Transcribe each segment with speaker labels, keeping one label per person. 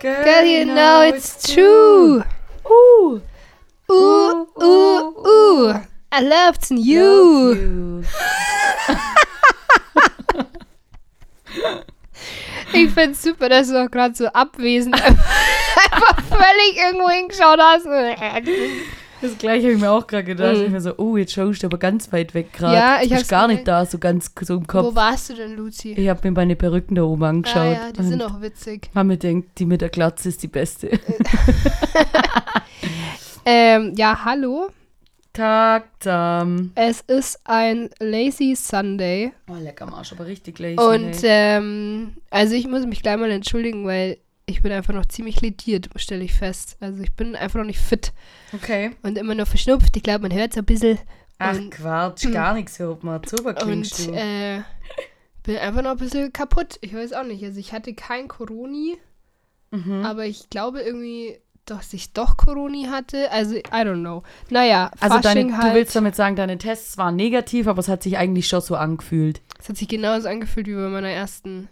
Speaker 1: Girl, you know it's true.
Speaker 2: Ooh.
Speaker 1: Ooh, ooh, ooh. I loved you.
Speaker 2: you.
Speaker 1: Ich find's super, dass du auch gerade so abwesend einfach völlig irgendwo hingeschaut hast.
Speaker 2: Das gleiche habe ich mir auch gerade gedacht.
Speaker 1: Mhm.
Speaker 2: Ich mir so, oh, jetzt schaust du aber ganz weit weg gerade.
Speaker 1: Ja, ich hab's
Speaker 2: gar nicht da, so ganz so im Kopf.
Speaker 1: Wo warst du denn, Luzi?
Speaker 2: Ich habe mir meine Perücken da oben angeschaut.
Speaker 1: Ah ja, die sind auch witzig.
Speaker 2: hab mir denkt, die mit der Glatze ist die beste.
Speaker 1: Ähm, ja, hallo.
Speaker 2: Tag, Tam.
Speaker 1: Es ist ein Lazy Sunday.
Speaker 2: Oh, lecker Marsch, aber richtig lazy.
Speaker 1: Und ähm, also ich muss mich gleich mal entschuldigen, weil ich bin einfach noch ziemlich lediert, stelle ich fest. Also ich bin einfach noch nicht fit
Speaker 2: okay.
Speaker 1: und immer noch verschnupft. Ich glaube, man hört so ein bisschen.
Speaker 2: Ach,
Speaker 1: Und-
Speaker 2: Quatsch, gar nichts hört man. Super klingst
Speaker 1: Und
Speaker 2: du.
Speaker 1: äh, bin einfach noch ein bisschen kaputt. Ich weiß auch nicht. Also ich hatte kein Coroni,
Speaker 2: mhm.
Speaker 1: aber ich glaube irgendwie, dass ich doch Coroni hatte. Also, I don't know. Naja,
Speaker 2: Also deine,
Speaker 1: halt.
Speaker 2: du willst damit sagen, deine Tests waren negativ, aber es hat sich eigentlich schon so angefühlt.
Speaker 1: Es hat sich genauso angefühlt wie bei meiner ersten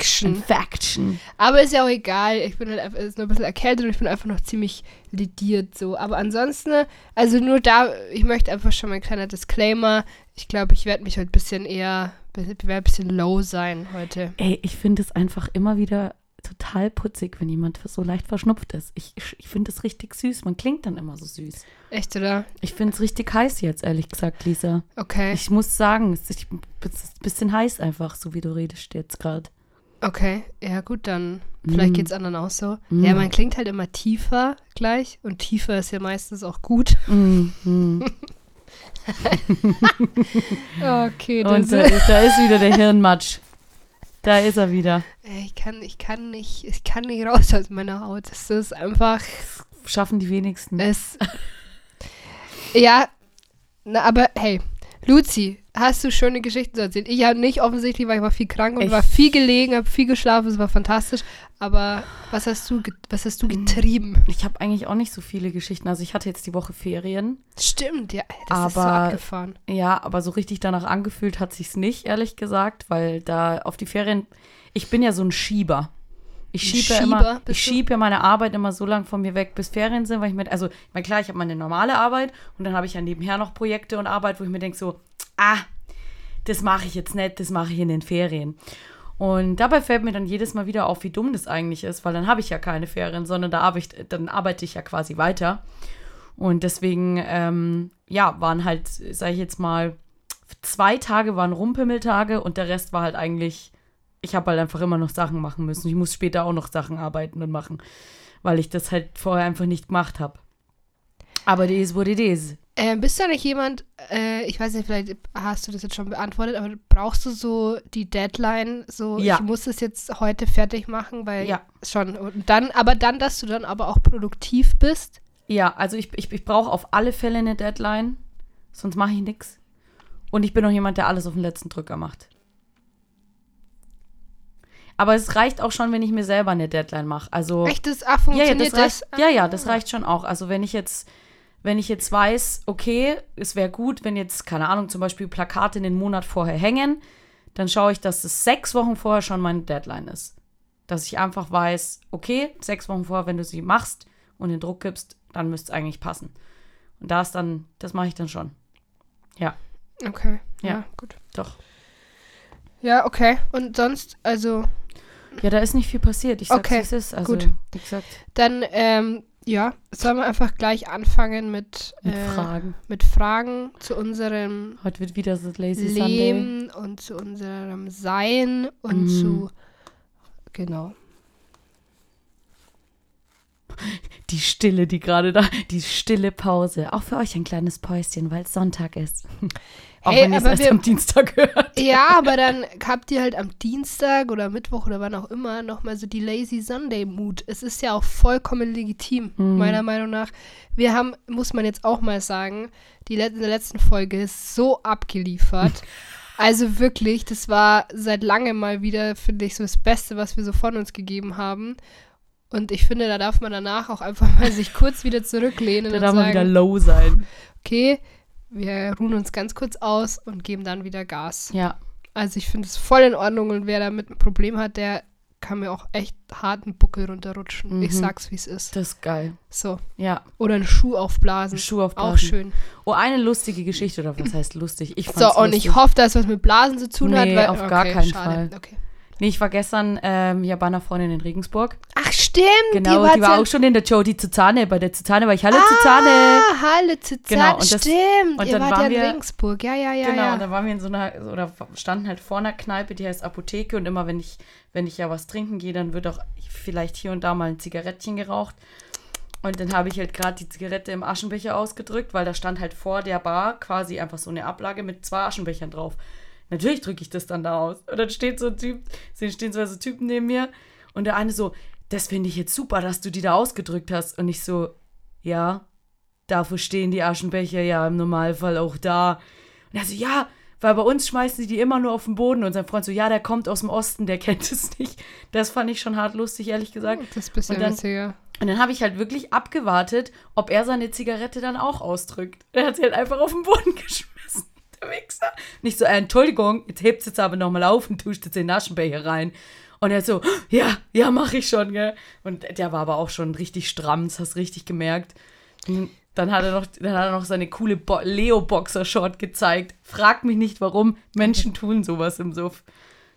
Speaker 1: Infection.
Speaker 2: Infection.
Speaker 1: Aber ist ja auch egal. Ich bin halt einfach ist nur ein bisschen erkältet und ich bin einfach noch ziemlich lediert so. Aber ansonsten, also nur da, ich möchte einfach schon mal ein kleiner Disclaimer. Ich glaube, ich werde mich heute ein bisschen eher, werde ein bisschen low sein heute.
Speaker 2: Ey, ich finde es einfach immer wieder total putzig, wenn jemand so leicht verschnupft ist. Ich, ich, ich finde es richtig süß. Man klingt dann immer so süß.
Speaker 1: Echt, oder?
Speaker 2: Ich finde es richtig heiß jetzt, ehrlich gesagt, Lisa.
Speaker 1: Okay.
Speaker 2: Ich muss sagen, es ist ein bisschen heiß einfach, so wie du redest jetzt gerade.
Speaker 1: Okay. Ja, gut, dann. Vielleicht
Speaker 2: Mm.
Speaker 1: geht's anderen auch so.
Speaker 2: Mm.
Speaker 1: Ja, man klingt halt immer tiefer gleich. Und tiefer ist ja meistens auch gut.
Speaker 2: Mm.
Speaker 1: Okay, das
Speaker 2: Und da, ist- da ist wieder der Hirnmatsch. Da ist er wieder.
Speaker 1: Ich kann, ich kann nicht, ich kann nicht raus aus meiner Haut. Das ist einfach.
Speaker 2: Schaffen die wenigsten.
Speaker 1: Es. ja, na, aber hey, Luzi, hast du schöne Geschichten zu erzählen? Ich habe nicht offensichtlich, weil ich war viel krank und
Speaker 2: Ich-
Speaker 1: war viel gelegen, habe viel geschlafen, es war fantastisch. Aber was hast du, was hast du getrieben?
Speaker 2: Ich habe eigentlich auch nicht so viele Geschichten. Also ich hatte jetzt die Woche Ferien.
Speaker 1: Stimmt, ja, das ist so
Speaker 2: Aber-
Speaker 1: abgefahren.
Speaker 2: Ja, aber so richtig danach angefühlt hat sich's nicht, ehrlich gesagt, weil da auf die Ferien, ich bin ja so ein Schieber. Ich schiebe ja immer, ich schiebe ja meine Arbeit immer so lang von mir weg, bis Ferien sind, weil ich mir, also, ich meine, klar, ich habe meine normale Arbeit und dann habe ich ja nebenher noch Projekte und Arbeit, wo ich mir denke so, ah, das mache ich jetzt nicht, das mache ich in den Ferien. Und dabei fällt mir dann jedes Mal wieder auf, wie dumm das eigentlich ist, weil dann habe ich ja keine Ferien, sondern da arbeite ich, dann arbeite ich ja quasi weiter. Und deswegen, ähm, ja, waren halt, sage ich jetzt mal, zwei Tage waren Rumpimmeltage und der Rest war halt eigentlich, ich habe halt einfach immer noch Sachen machen müssen. Ich muss später auch noch Sachen arbeiten und machen, weil ich das halt vorher einfach nicht gemacht habe. Aber wo die ist.
Speaker 1: Äh, bist du nicht jemand, äh, ich weiß nicht, vielleicht hast du das jetzt schon beantwortet, aber brauchst du so die Deadline, so
Speaker 2: Ja.
Speaker 1: ich muss das jetzt heute fertig machen, weil
Speaker 2: Ja.
Speaker 1: schon und dann, aber dann, dass du dann aber auch produktiv bist.
Speaker 2: Ja, also ich, ich, ich brauche auf alle Fälle eine Deadline, sonst mache ich nichts. Und ich bin auch jemand, der alles auf den letzten Drücker macht. Aber es reicht auch schon, wenn ich mir selber eine Deadline mache. Also
Speaker 1: Echtes, ach,
Speaker 2: ja, ja,
Speaker 1: funktioniert
Speaker 2: das reicht,
Speaker 1: das?
Speaker 2: ja, ja, das reicht schon auch. Also wenn ich jetzt, wenn ich jetzt weiß, okay, es wäre gut, wenn jetzt, keine Ahnung, zum Beispiel Plakate einen Monat vorher hängen, dann schaue ich, dass es sechs Wochen vorher schon meine Deadline ist. Dass ich einfach weiß, okay, sechs Wochen vorher, wenn du sie machst und den Druck gibst, dann müsste es eigentlich passen. Und da ist dann, das mache ich dann schon.
Speaker 1: Okay, ja.
Speaker 2: Ja.
Speaker 1: gut.
Speaker 2: Doch.
Speaker 1: Ja, okay. Und sonst, also,
Speaker 2: Ja, da ist nicht viel passiert. Ich sag's,
Speaker 1: Okay,
Speaker 2: es ist. Also,
Speaker 1: gut.
Speaker 2: wie gesagt,
Speaker 1: dann, ähm, ja, sollen wir einfach gleich anfangen mit,
Speaker 2: mit
Speaker 1: äh,
Speaker 2: Fragen.
Speaker 1: mit Fragen zu unserem
Speaker 2: Heute wird wieder so Lazy Sunday.
Speaker 1: Leben und zu unserem Sein und
Speaker 2: Mhm.
Speaker 1: zu, genau.
Speaker 2: Die Stille, die gerade da, die stille Pause. Auch für euch ein kleines Päuschen, weil es Sonntag ist. Auch
Speaker 1: Hey,
Speaker 2: wenn ihr es erst
Speaker 1: wir-
Speaker 2: am Dienstag hört.
Speaker 1: Ja, aber dann habt ihr halt am Dienstag oder Mittwoch oder wann auch immer nochmal so die Lazy Sunday Mood. Es ist ja auch vollkommen legitim,
Speaker 2: Mhm.
Speaker 1: meiner Meinung nach. Wir haben, muss man jetzt auch mal sagen, die let in der letzten Folge ist so abgeliefert. Also wirklich, das war seit langem mal wieder, finde ich, so das Beste, was wir so von uns gegeben haben. Und ich finde, da darf man danach auch einfach mal sich kurz wieder zurücklehnen
Speaker 2: Da darf man wieder low sein.
Speaker 1: okay, wir ruhen uns ganz kurz aus und geben dann wieder Gas.
Speaker 2: Ja.
Speaker 1: Also ich finde es voll in Ordnung und wer damit ein Problem hat, der kann mir auch echt harten Buckel runterrutschen. Ich
Speaker 2: Mhm.
Speaker 1: sag's, wie es ist.
Speaker 2: Das ist geil.
Speaker 1: So.
Speaker 2: Ja,
Speaker 1: Oder einen Schuh aufblasen.
Speaker 2: Schuh aufblasen.
Speaker 1: Auch schön.
Speaker 2: Oh, eine lustige Geschichte, oder was heißt lustig? Ich
Speaker 1: So,
Speaker 2: fand's
Speaker 1: und
Speaker 2: lustig.
Speaker 1: ich hoffe, dass was mit Blasen zu tun hat.
Speaker 2: Nee,
Speaker 1: Weil,
Speaker 2: auf gar
Speaker 1: okay,
Speaker 2: keinen
Speaker 1: schade.
Speaker 2: Fall.
Speaker 1: Okay.
Speaker 2: Nee, ich war gestern ähm, ja bei einer Freundin in Regensburg.
Speaker 1: Ach, stimmt.
Speaker 2: Genau,
Speaker 1: die
Speaker 2: die war auch schon in der Jodie Zuzane. Bei der Zuzane war ich Hallo
Speaker 1: ah,
Speaker 2: Zuzane.
Speaker 1: Halle zu
Speaker 2: Genau, und das-
Speaker 1: stimmt.
Speaker 2: und
Speaker 1: Ihr
Speaker 2: dann
Speaker 1: wart ja
Speaker 2: waren
Speaker 1: in
Speaker 2: wir-
Speaker 1: Regensburg. Ja, ja, ja.
Speaker 2: genau,
Speaker 1: ja.
Speaker 2: und dann waren wir in so einer, oder standen halt vor einer Kneipe, die heißt Apotheke. Und immer, wenn ich, wenn ich ja was trinken gehe, dann wird auch vielleicht hier und da mal ein Zigarettchen geraucht. Und dann habe ich halt gerade die Zigarette im Aschenbecher ausgedrückt, weil da stand halt vor der Bar quasi einfach so eine Ablage mit zwei Aschenbechern drauf. Natürlich drücke ich das dann da aus. Und dann steht so ein Typ, stehen zwei so Typen neben mir und der eine so, das finde ich jetzt super, dass du die da ausgedrückt hast. Und ich so, ja, dafür stehen die Aschenbecher ja im Normalfall auch da. Und er so, ja, weil bei uns schmeißen sie die immer nur auf den Boden. Und sein Freund so, ja, der kommt aus dem Osten, der kennt es nicht. Das fand ich schon hart lustig, ehrlich gesagt.
Speaker 1: Das ist ein bisschen
Speaker 2: Und dann-
Speaker 1: witziger.
Speaker 2: Und dann habe ich halt wirklich abgewartet, ob er seine Zigarette dann auch ausdrückt. Er hat sie halt einfach auf den Boden geschmissen, der Wichser. Nicht so, äh, Entschuldigung, jetzt hebst du jetzt aber nochmal auf und tust jetzt den Aschenbecher rein. Und er so, ja, ja, mach ich schon, gell. Und der war aber auch schon richtig stramm, das hast du richtig gemerkt. Und Dann hat er noch, dann hat er noch seine coole Bo Leo-Boxer-Short gezeigt. Frag mich nicht, warum Menschen tun sowas im Suff.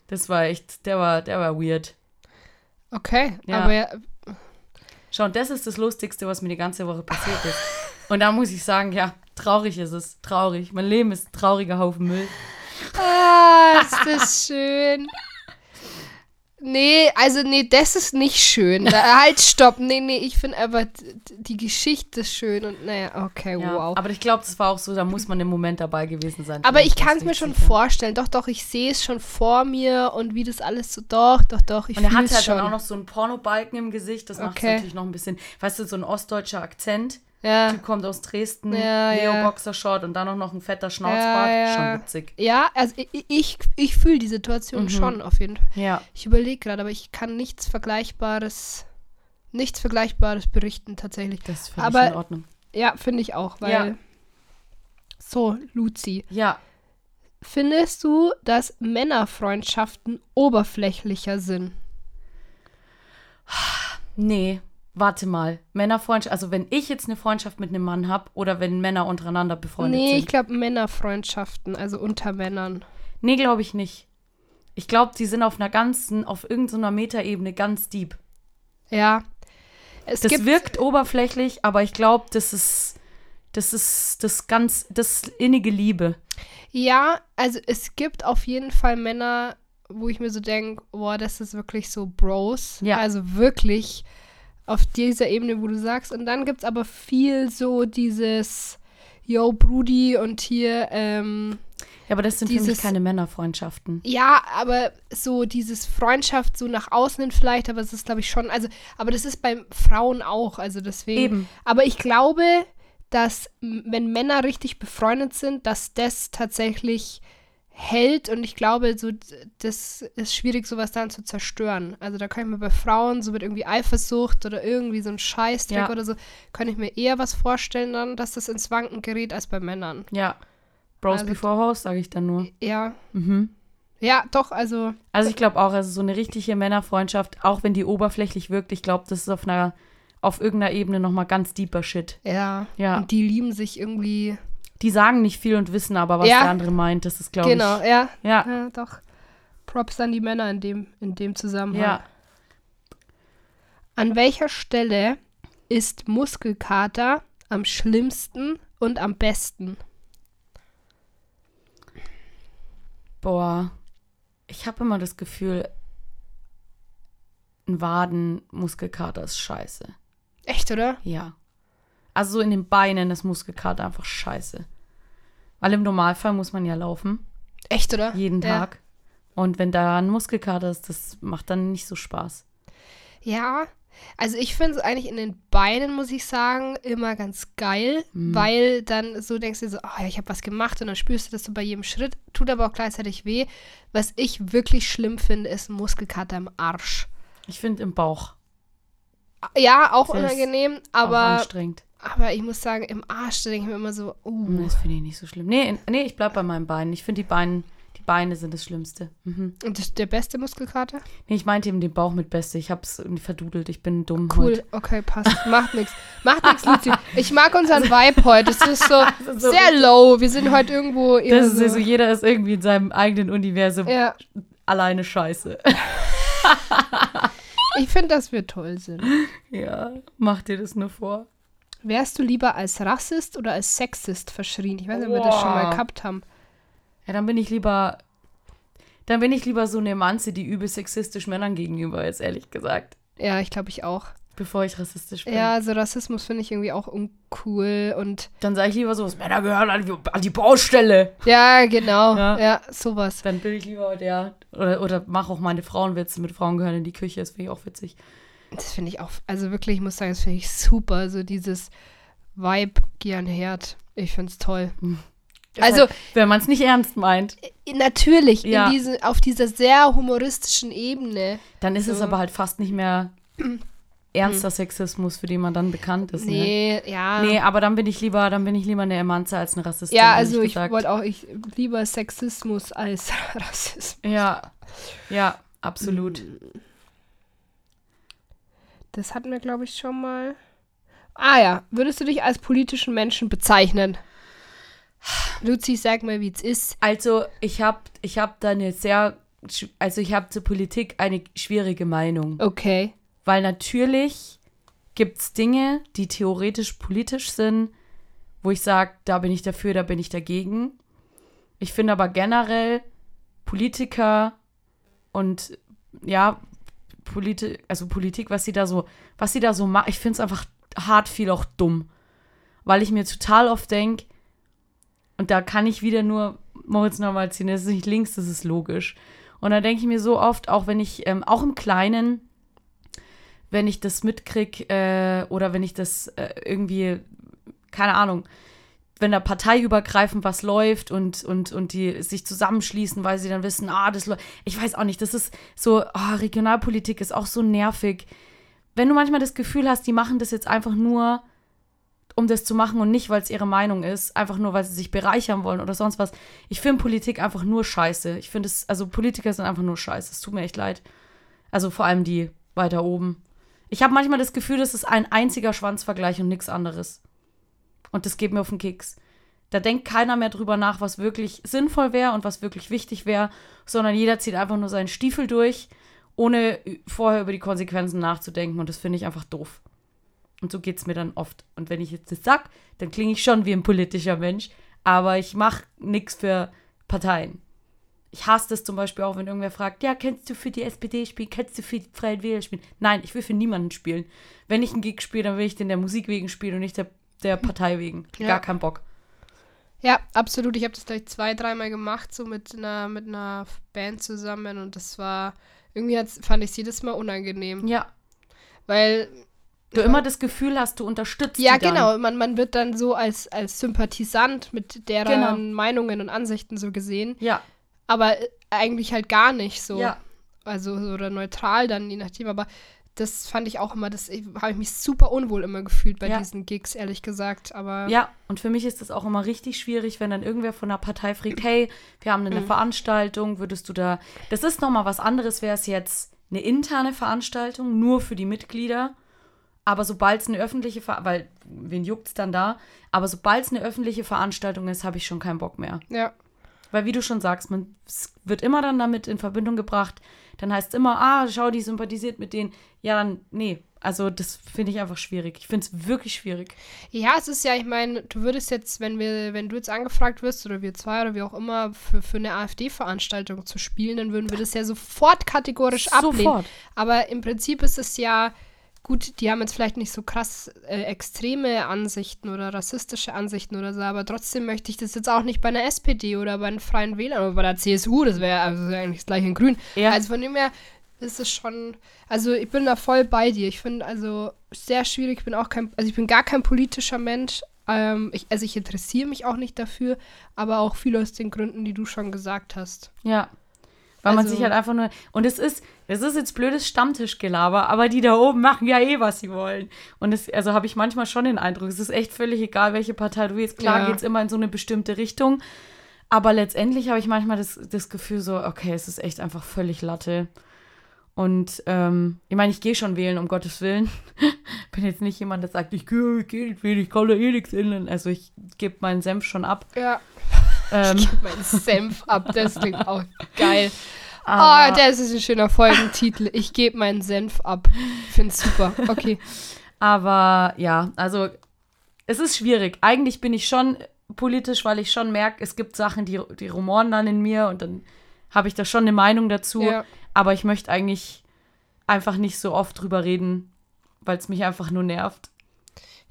Speaker 2: Das war echt, der war, der war weird.
Speaker 1: Okay,
Speaker 2: Ja.
Speaker 1: aber ja,
Speaker 2: Schau, und das ist das Lustigste, was mir die ganze Woche passiert ist. Und da muss ich sagen, ja, traurig ist es. Traurig. Mein Leben ist ein trauriger Haufen Müll.
Speaker 1: Ah, ist das schön. Nee, also nee, das ist nicht schön. Da, halt, stopp. Nee, nee, ich finde aber die Geschichte schön und naja, okay,
Speaker 2: Ja,
Speaker 1: wow.
Speaker 2: Aber ich glaube, das war auch so, da muss man im Moment dabei gewesen sein.
Speaker 1: Aber ich kann es mir schon
Speaker 2: sicher.
Speaker 1: vorstellen. Doch, doch, ich sehe es schon vor mir und wie das alles so, doch, doch, doch, ich
Speaker 2: Und er
Speaker 1: fühle
Speaker 2: hat
Speaker 1: es
Speaker 2: halt
Speaker 1: schon.
Speaker 2: dann auch noch so einen Pornobalken im Gesicht. Das macht es
Speaker 1: Okay.
Speaker 2: natürlich noch ein bisschen, weißt du, so ein ostdeutscher Akzent.
Speaker 1: Ja.
Speaker 2: Typ kommt aus Dresden,
Speaker 1: Ja, ja.
Speaker 2: Leo-Boxer-Short und dann auch noch ein fetter Schnauzbart.
Speaker 1: Ja, ja.
Speaker 2: Schon witzig.
Speaker 1: ja, also ich, ich, ich fühle die Situation
Speaker 2: Mhm.
Speaker 1: schon auf jeden Fall.
Speaker 2: Ja.
Speaker 1: Ich überlege gerade, aber ich kann nichts Vergleichbares, nichts Vergleichbares berichten tatsächlich.
Speaker 2: Das völlig
Speaker 1: Aber-
Speaker 2: in Ordnung.
Speaker 1: Ja, finde ich auch, weil.
Speaker 2: Ja.
Speaker 1: So, Luzi.
Speaker 2: Ja,
Speaker 1: Findest du, dass Männerfreundschaften oberflächlicher sind?
Speaker 2: nee. Warte mal. Männerfreundschaft, also wenn ich jetzt eine Freundschaft mit einem Mann habe oder wenn Männer untereinander befreundet
Speaker 1: nee,
Speaker 2: sind.
Speaker 1: ich glaube Männerfreundschaften, also unter Männern.
Speaker 2: Nee, glaube ich nicht. Ich glaube, die sind auf einer ganzen, auf irgendeiner Metaebene ganz deep.
Speaker 1: Ja. Es
Speaker 2: Das wirkt oberflächlich, aber ich glaube, das ist, das ist das ganz, das innige Liebe.
Speaker 1: Ja, also es gibt auf jeden Fall Männer, wo ich mir so denke, boah, das ist wirklich so Bros.
Speaker 2: Ja.
Speaker 1: Also wirklich auf dieser Ebene, wo du sagst. Und dann gibt es aber viel so dieses Yo, Brudi und hier, ähm,
Speaker 2: Ja, aber das sind für mich
Speaker 1: Dieses-
Speaker 2: keine Männerfreundschaften.
Speaker 1: ja, aber so dieses Freundschaft so nach außen hin vielleicht, aber es ist, glaube ich, schon, also, aber das ist bei Frauen auch, also deswegen.
Speaker 2: Eben.
Speaker 1: Aber ich glaube, dass wenn Männer richtig befreundet sind, dass das tatsächlich hält und ich glaube, so das ist schwierig, sowas dann zu zerstören. Also da kann ich mir bei Frauen so mit irgendwie Eifersucht oder irgendwie so ein Scheißdreck
Speaker 2: Ja.
Speaker 1: oder so, kann ich mir eher was vorstellen dann, dass das ins Wanken gerät als bei Männern.
Speaker 2: Ja. Bros
Speaker 1: Also-
Speaker 2: before House, sage ich dann nur.
Speaker 1: Ja,
Speaker 2: Mhm.
Speaker 1: ja, doch, also
Speaker 2: Also ich glaube auch, also so eine richtige Männerfreundschaft, auch wenn die oberflächlich wirkt, ich glaube, das ist auf einer, auf irgendeiner Ebene nochmal ganz deeper Shit.
Speaker 1: ja.
Speaker 2: Ja.
Speaker 1: Und die lieben sich irgendwie.
Speaker 2: Die sagen nicht viel und wissen aber, was
Speaker 1: Ja.
Speaker 2: der andere meint. Das ist, glaube
Speaker 1: Genau,
Speaker 2: ich.
Speaker 1: ja,
Speaker 2: Ja.
Speaker 1: ja, doch. Props an die Männer in dem, in dem Zusammenhang.
Speaker 2: Ja.
Speaker 1: An welcher Stelle ist Muskelkater am schlimmsten und am besten?
Speaker 2: Boah. Ich habe immer das Gefühl, ein Wadenmuskelkater ist scheiße.
Speaker 1: Echt, oder?
Speaker 2: Ja. Also so in den Beinen ist Muskelkater einfach scheiße. Weil im Normalfall muss man ja laufen,
Speaker 1: Echt, oder?
Speaker 2: jeden
Speaker 1: ja.
Speaker 2: Tag. Und wenn da ein Muskelkater ist, das macht dann nicht so Spaß.
Speaker 1: Ja. Also ich finde es eigentlich in den Beinen, muss ich sagen, immer ganz geil,
Speaker 2: Mhm.
Speaker 1: weil dann so denkst du so, oh ja, ich habe was gemacht und dann spürst du das so bei jedem Schritt, tut aber auch gleichzeitig weh. Was ich wirklich schlimm finde, ist ein Muskelkater im Arsch.
Speaker 2: Ich finde im Bauch
Speaker 1: Ja, auch
Speaker 2: Das
Speaker 1: unangenehm,
Speaker 2: auch
Speaker 1: aber,
Speaker 2: anstrengend.
Speaker 1: Aber ich muss sagen, im Arsch denke ich mir immer so, uh.
Speaker 2: Nee, Das finde ich nicht so schlimm. Nee, nee ich bleib bei meinen Beinen. Ich finde die Beine, Die Beine sind das Schlimmste. Mhm.
Speaker 1: Und das, der beste Muskelkater?
Speaker 2: Nee, ich meinte eben den Bauch mit Beste. Ich hab's irgendwie verdudelt. Ich bin dumm
Speaker 1: Cool,
Speaker 2: heute.
Speaker 1: okay, passt. Macht nichts. Macht nichts, Luzi. Ich mag unseren Vibe heute. Es ist so,
Speaker 2: so
Speaker 1: sehr low. Wir sind heute irgendwo
Speaker 2: Das ist
Speaker 1: so,
Speaker 2: so, jeder ist irgendwie in seinem eigenen Universum
Speaker 1: Ja,
Speaker 2: alleine scheiße.
Speaker 1: ich finde, dass wir toll sind.
Speaker 2: ja, mach dir das nur vor.
Speaker 1: Wärst du lieber als Rassist oder als Sexist verschrien? Ich weiß nicht, ob wir das schon mal gehabt haben.
Speaker 2: Ja, dann bin ich lieber. Dann bin ich lieber so eine Manze, die übel sexistisch Männern gegenüber ist, ehrlich gesagt.
Speaker 1: Ja, ich glaube, ich auch.
Speaker 2: Bevor ich rassistisch bin.
Speaker 1: Ja, also Rassismus finde ich irgendwie auch uncool und
Speaker 2: Dann sage ich lieber so, Männer gehören an die, an die Baustelle.
Speaker 1: ja, genau. Ja,
Speaker 2: Ja.
Speaker 1: sowas.
Speaker 2: Dann bin ich lieber der. Oder, oder mach auch meine Frauenwitze mit Frauen gehören in die Küche. Das finde ich auch witzig.
Speaker 1: Das finde ich auch, also wirklich, ich muss sagen, das finde ich super. So dieses Vibe, geh an den Herd. Ich finde es toll. Also,
Speaker 2: halt, wenn man es nicht ernst meint,
Speaker 1: natürlich,
Speaker 2: Ja.
Speaker 1: in diese, auf dieser sehr humoristischen Ebene.
Speaker 2: dann ist es
Speaker 1: So.
Speaker 2: aber halt fast nicht mehr ernster Sexismus, für den man dann bekannt ist. Ne?
Speaker 1: Nee, ja.
Speaker 2: Nee, aber dann bin ich lieber, dann bin ich lieber eine Emanze als eine Rassistin.
Speaker 1: ja, also ich
Speaker 2: gesagt.
Speaker 1: wollte auch, ich lieber Sexismus als Rassismus.
Speaker 2: Ja, ja, absolut.
Speaker 1: Das hatten wir, glaube ich, schon mal. Ah ja, würdest du dich als politischen Menschen bezeichnen? Luzi, sag mal, wie es ist.
Speaker 2: Also, ich habe ich hab da eine sehr, also ich habe zur Politik eine schwierige Meinung.
Speaker 1: Okay.
Speaker 2: Weil natürlich gibt es Dinge, die theoretisch politisch sind, wo ich sage, da bin ich dafür, da bin ich dagegen. Ich finde aber generell Politiker und ja, Politi also Politik, was sie da so, was sie da so macht, ich finde es einfach hart viel auch dumm. Weil ich mir total oft denke, und da kann ich wieder nur Moritz nochmal ziehen, das ist nicht links, das ist logisch. Und da denke ich mir so oft, auch wenn ich, ähm, auch im Kleinen, wenn ich das mitkrieg äh, oder wenn ich das äh, irgendwie, keine Ahnung, wenn da parteiübergreifend was läuft und, und, und die sich zusammenschließen, weil sie dann wissen, ah, das läuft. Ich weiß auch nicht, das ist so, ah, Regionalpolitik ist auch so nervig. Wenn du manchmal das Gefühl hast, die machen das jetzt einfach nur, um das zu machen und nicht, weil es ihre Meinung ist, einfach nur, weil sie sich bereichern wollen oder sonst was. Ich finde Politik einfach nur scheiße. Ich finde es, also Politiker sind einfach nur scheiße. Es tut mir echt leid. Also vor allem die weiter oben. Ich habe manchmal das Gefühl, das ist ein einziger Schwanzvergleich und nichts anderes. Und das geht mir auf den Keks. Da denkt keiner mehr drüber nach, was wirklich sinnvoll wäre und was wirklich wichtig wäre, sondern jeder zieht einfach nur seinen Stiefel durch, ohne vorher über die Konsequenzen nachzudenken. Und das finde ich einfach doof. Und so geht es mir dann oft. Und wenn ich jetzt das sag, dann klinge ich schon wie ein politischer Mensch, aber ich mache nichts für Parteien. Ich hasse das zum Beispiel auch, wenn irgendwer fragt, ja, kennst du für die SPD spielen, kennst du für die Freien Wähler spielen? Nein, ich will für niemanden spielen. Wenn ich einen Gig spiele, dann will ich den der Musik wegen spielen und nicht der, der Partei wegen.
Speaker 1: Ja.
Speaker 2: Gar keinen Bock.
Speaker 1: Ja, absolut. Ich habe das gleich zwei, dreimal gemacht, so mit einer, mit einer Band zusammen und das war, irgendwie fand ich es jedes Mal unangenehm.
Speaker 2: Ja.
Speaker 1: Weil,
Speaker 2: Du immer das Gefühl hast, du unterstützt
Speaker 1: ja, genau, man, man wird dann so als, als Sympathisant mit deren
Speaker 2: Genau.
Speaker 1: Meinungen und Ansichten so gesehen,
Speaker 2: Ja,
Speaker 1: aber äh, eigentlich halt gar nicht so.
Speaker 2: ja.
Speaker 1: Also, so- oder neutral dann, je nachdem, aber das fand ich auch immer, das habe ich mich super unwohl immer gefühlt bei
Speaker 2: Ja.
Speaker 1: diesen Gigs, ehrlich gesagt, aber
Speaker 2: Ja, und für mich ist das auch immer richtig schwierig, wenn dann irgendwer von der Partei fragt, hey, wir haben eine Veranstaltung, würdest du da. Das ist nochmal was anderes, wäre es jetzt eine interne Veranstaltung, nur für die Mitglieder. Aber sobald es eine öffentliche Ver weil wen juckt's dann da? Aber sobald es eine öffentliche Veranstaltung ist, habe ich schon keinen Bock mehr.
Speaker 1: ja.
Speaker 2: Weil wie du schon sagst, man wird immer dann damit in Verbindung gebracht. Dann heißt es immer, ah, schau, die sympathisiert mit denen. Ja, dann, nee. Also das finde ich einfach schwierig. Ich finde es wirklich schwierig.
Speaker 1: Ja, es ist ja, ich meine, du würdest jetzt, wenn wir, wenn du jetzt angefragt wirst oder wir zwei oder wie auch immer für, für eine AfD-Veranstaltung zu spielen, dann würden wir das ja sofort kategorisch ablehnen.
Speaker 2: Sofort.
Speaker 1: Aber im Prinzip ist es ja gut, die haben jetzt vielleicht nicht so krass äh, extreme Ansichten oder rassistische Ansichten oder so, aber trotzdem möchte ich das jetzt auch nicht bei einer SPD oder bei den Freien Wählern oder bei der CSU, das wäre also eigentlich das gleiche in Grün.
Speaker 2: Ja.
Speaker 1: Also von dem her ist es schon, also ich bin da voll bei dir. Ich finde also sehr schwierig, ich bin auch kein, also ich bin gar kein politischer Mensch. Ähm, ich, also ich interessiere mich auch nicht dafür, aber auch viel aus den Gründen, die du schon gesagt hast.
Speaker 2: Ja. Weil man
Speaker 1: Also-
Speaker 2: sich halt einfach nur. Und es ist, es ist jetzt blödes Stammtischgelaber, aber die da oben machen ja eh, was sie wollen. Und es, also habe ich manchmal schon den Eindruck, es ist echt völlig egal, welche Partei du jetzt. Klar
Speaker 1: Ja.
Speaker 2: geht es immer in so eine bestimmte Richtung. Aber letztendlich habe ich manchmal das, das Gefühl so, okay, es ist echt einfach völlig Latte. Und ähm, ich meine, ich gehe schon wählen, um Gottes Willen. Bin jetzt nicht jemand, der sagt, ich gehe ich geh nicht wählen, ich kann da eh nichts ändern. Also ich gebe meinen Senf schon ab.
Speaker 1: Ja.
Speaker 2: Ähm,
Speaker 1: Ich gebe meinen Senf ab, das klingt auch geil.
Speaker 2: aber-
Speaker 1: oh, das ist ein schöner Folgentitel. Ich gebe meinen Senf ab. Ich finde super. Okay.
Speaker 2: Aber ja, also es ist schwierig. Eigentlich bin ich schon politisch, weil ich schon merke, es gibt Sachen, die, die rumoren dann in mir und dann habe ich da schon eine Meinung dazu.
Speaker 1: Ja.
Speaker 2: Aber ich möchte eigentlich einfach nicht so oft drüber reden, weil es mich einfach nur nervt.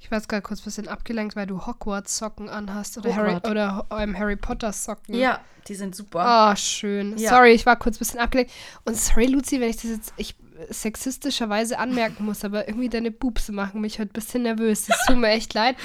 Speaker 1: Ich war jetzt gerade kurz ein bisschen abgelenkt, weil du Hogwarts-Socken anhast oder Harry, oder ähm, Harry Potter-Socken.
Speaker 2: Ja, die sind super.
Speaker 1: Ah, schön.
Speaker 2: Ja.
Speaker 1: Sorry, ich war kurz ein bisschen abgelenkt. Und sorry, Luzi, wenn ich das jetzt ich, sexistischerweise anmerken muss, aber irgendwie deine Bubse machen mich heute ein bisschen nervös. Das tut mir echt leid.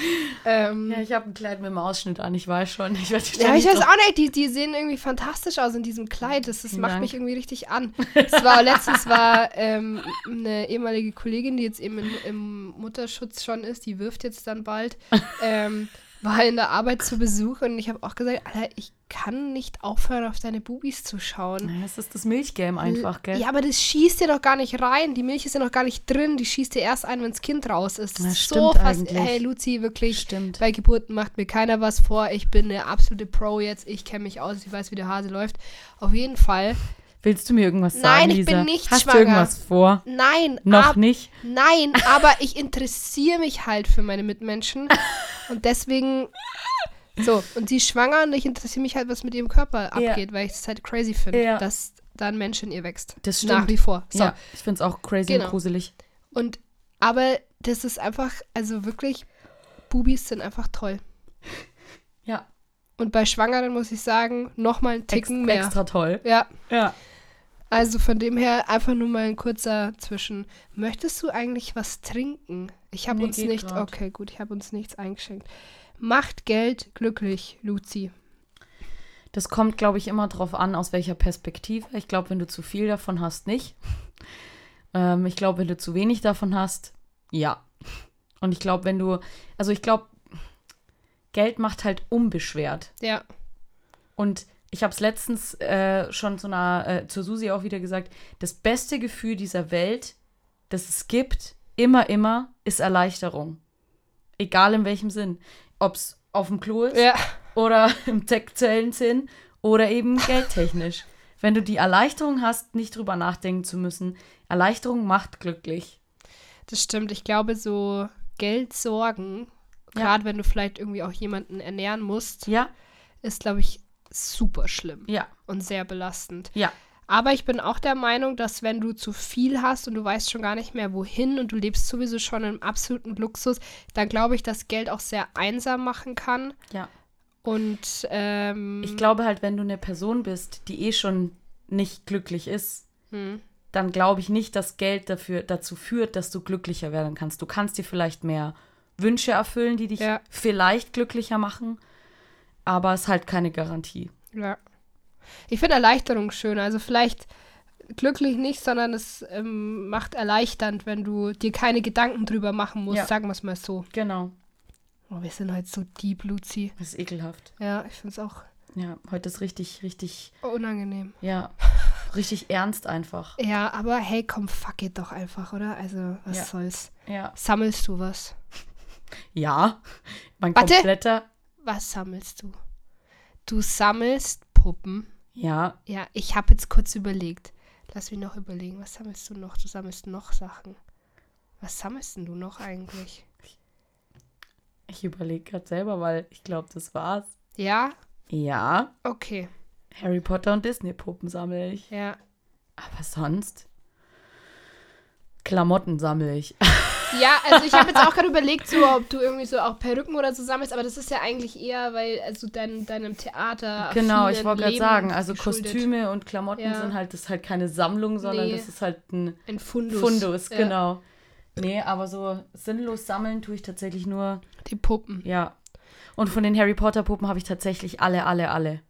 Speaker 1: Ähm,
Speaker 2: Ja, ich habe ein Kleid mit dem Ausschnitt an, ich weiß schon. Ich werde
Speaker 1: Ja, ich weiß auch nicht, die, die sehen irgendwie fantastisch aus in diesem Kleid. Das, das macht
Speaker 2: Dank.
Speaker 1: mich irgendwie richtig an. Es war letztens war ähm, eine ehemalige Kollegin, die jetzt eben in, im Mutterschutz schon ist, die wirft jetzt dann bald, ähm, war in der Arbeit zu Besuch und ich habe auch gesagt, Alter, ich kann nicht aufhören, auf deine Bubis zu schauen.
Speaker 2: Das ist das Milchgame einfach, gell?
Speaker 1: Ja, aber das schießt dir doch gar nicht rein. Die Milch ist ja noch gar nicht drin. Die schießt dir erst ein, wenn das Kind raus ist. Das
Speaker 2: Ja,
Speaker 1: ist
Speaker 2: stimmt
Speaker 1: so fast.
Speaker 2: eigentlich.
Speaker 1: Hey, Luzi, wirklich.
Speaker 2: Stimmt.
Speaker 1: Bei Geburten macht mir keiner was vor. Ich bin eine absolute Pro jetzt. Ich kenne mich aus. Ich weiß, wie der Hase läuft. Auf jeden Fall.
Speaker 2: Willst du mir irgendwas sagen,
Speaker 1: Nein, ich
Speaker 2: Lisa?
Speaker 1: bin nicht
Speaker 2: Hast
Speaker 1: schwanger.
Speaker 2: du irgendwas vor?
Speaker 1: Nein,
Speaker 2: Noch
Speaker 1: ab,
Speaker 2: nicht?
Speaker 1: nein, aber ich interessiere mich halt für meine Mitmenschen. Und deswegen. So, und sie ist schwanger und ich interessiere mich halt, was mit ihrem Körper
Speaker 2: Ja.
Speaker 1: abgeht, weil ich es halt crazy finde,
Speaker 2: Ja.
Speaker 1: dass da ein Mensch in ihr wächst.
Speaker 2: Das
Speaker 1: Nach
Speaker 2: stimmt.
Speaker 1: wie vor. So.
Speaker 2: Ja, ich finde es auch crazy
Speaker 1: Genau.
Speaker 2: und gruselig.
Speaker 1: Und aber das ist einfach, also wirklich, Bubis sind einfach toll.
Speaker 2: Ja,
Speaker 1: Und bei Schwangeren muss ich sagen, noch mal einen
Speaker 2: ex
Speaker 1: Ticken mehr.
Speaker 2: extra toll.
Speaker 1: Ja,
Speaker 2: Ja.
Speaker 1: also von dem her einfach nur mal ein kurzer Zwischen. Möchtest du eigentlich was trinken? Ich habe
Speaker 2: Nee,
Speaker 1: uns nicht,
Speaker 2: grad.
Speaker 1: okay, gut, ich habe uns nichts eingeschenkt. Macht Geld glücklich, Luzi.
Speaker 2: Das kommt, glaube ich, immer drauf an, aus welcher Perspektive. Ich glaube, wenn du zu viel davon hast, nicht. Ähm, ich glaube, wenn du zu wenig davon hast, ja. Und ich glaube, wenn du, also ich glaube, Geld macht halt unbeschwert.
Speaker 1: Ja,
Speaker 2: Und ich habe es letztens äh, schon zu einer, äh, zur Susi auch wieder gesagt, das beste Gefühl dieser Welt, das es gibt, immer, immer, ist Erleichterung. Egal in welchem Sinn. Ob es auf dem Klo ist
Speaker 1: ja,
Speaker 2: oder im sexuellen Sinn oder eben geldtechnisch. Wenn du die Erleichterung hast, nicht drüber nachdenken zu müssen, Erleichterung macht glücklich.
Speaker 1: das stimmt. Ich glaube, so Geldsorgen,
Speaker 2: Ja.
Speaker 1: gerade wenn du vielleicht irgendwie auch jemanden ernähren musst,
Speaker 2: Ja,
Speaker 1: ist, glaube ich, super schlimm.
Speaker 2: ja,
Speaker 1: und sehr belastend.
Speaker 2: ja.
Speaker 1: Aber ich bin auch der Meinung, dass wenn du zu viel hast und du weißt schon gar nicht mehr wohin und du lebst sowieso schon im absoluten Luxus, dann glaube ich, dass Geld auch sehr einsam machen kann.
Speaker 2: Ja.
Speaker 1: Und ähm,
Speaker 2: Ich glaube halt, wenn du eine Person bist, die eh schon nicht glücklich ist,
Speaker 1: hm,
Speaker 2: dann glaube ich nicht, dass Geld dafür, dazu führt, dass du glücklicher werden kannst. Du kannst dir vielleicht mehr Wünsche erfüllen, die dich
Speaker 1: Ja.
Speaker 2: vielleicht glücklicher machen, aber es ist halt keine Garantie.
Speaker 1: ja. Ich finde Erleichterung schön. Also vielleicht glücklich nicht, sondern es ähm, macht erleichternd, wenn du dir keine Gedanken drüber machen musst,
Speaker 2: Ja.
Speaker 1: sagen wir es mal so.
Speaker 2: Genau.
Speaker 1: Oh, wir sind heute so deep, Luzi.
Speaker 2: Das ist ekelhaft.
Speaker 1: Ja, ich finde es auch
Speaker 2: Ja, heute ist richtig, richtig,
Speaker 1: unangenehm.
Speaker 2: ja, richtig ernst einfach.
Speaker 1: Ja, aber hey, komm, fuck it doch einfach, oder? Also, was
Speaker 2: Ja.
Speaker 1: soll's?
Speaker 2: Ja.
Speaker 1: Sammelst du was?
Speaker 2: Ja, mein
Speaker 1: Warte.
Speaker 2: kompletter,
Speaker 1: Was sammelst du? Du sammelst Puppen.
Speaker 2: Ja,
Speaker 1: Ja, ich habe jetzt kurz überlegt. Lass mich noch überlegen. Was sammelst du noch? Du sammelst noch Sachen. Was sammelst denn du noch eigentlich?
Speaker 2: ich überlege gerade selber, weil ich glaube, das war's.
Speaker 1: Ja?
Speaker 2: Ja,
Speaker 1: Okay.
Speaker 2: Harry Potter und Disney-Puppen sammle ich.
Speaker 1: Ja.
Speaker 2: Aber sonst Klamotten sammle ich.
Speaker 1: Ja, also ich habe jetzt auch gerade überlegt, so, ob du irgendwie so auch Perücken oder so sammelst, aber das ist ja eigentlich eher, weil also dein, deinem Theater.
Speaker 2: Genau, ich wollte gerade sagen, also
Speaker 1: geschuldet.
Speaker 2: Kostüme und Klamotten
Speaker 1: Ja.
Speaker 2: sind halt, das ist halt keine Sammlung, sondern
Speaker 1: Nee.
Speaker 2: das ist halt ein
Speaker 1: Ein Fundus.
Speaker 2: Fundus,
Speaker 1: Ja,
Speaker 2: genau. Nee, aber so sinnlos sammeln tue ich tatsächlich nur,
Speaker 1: Die Puppen.
Speaker 2: ja. Und von den Harry Potter Puppen habe ich tatsächlich alle, alle, alle.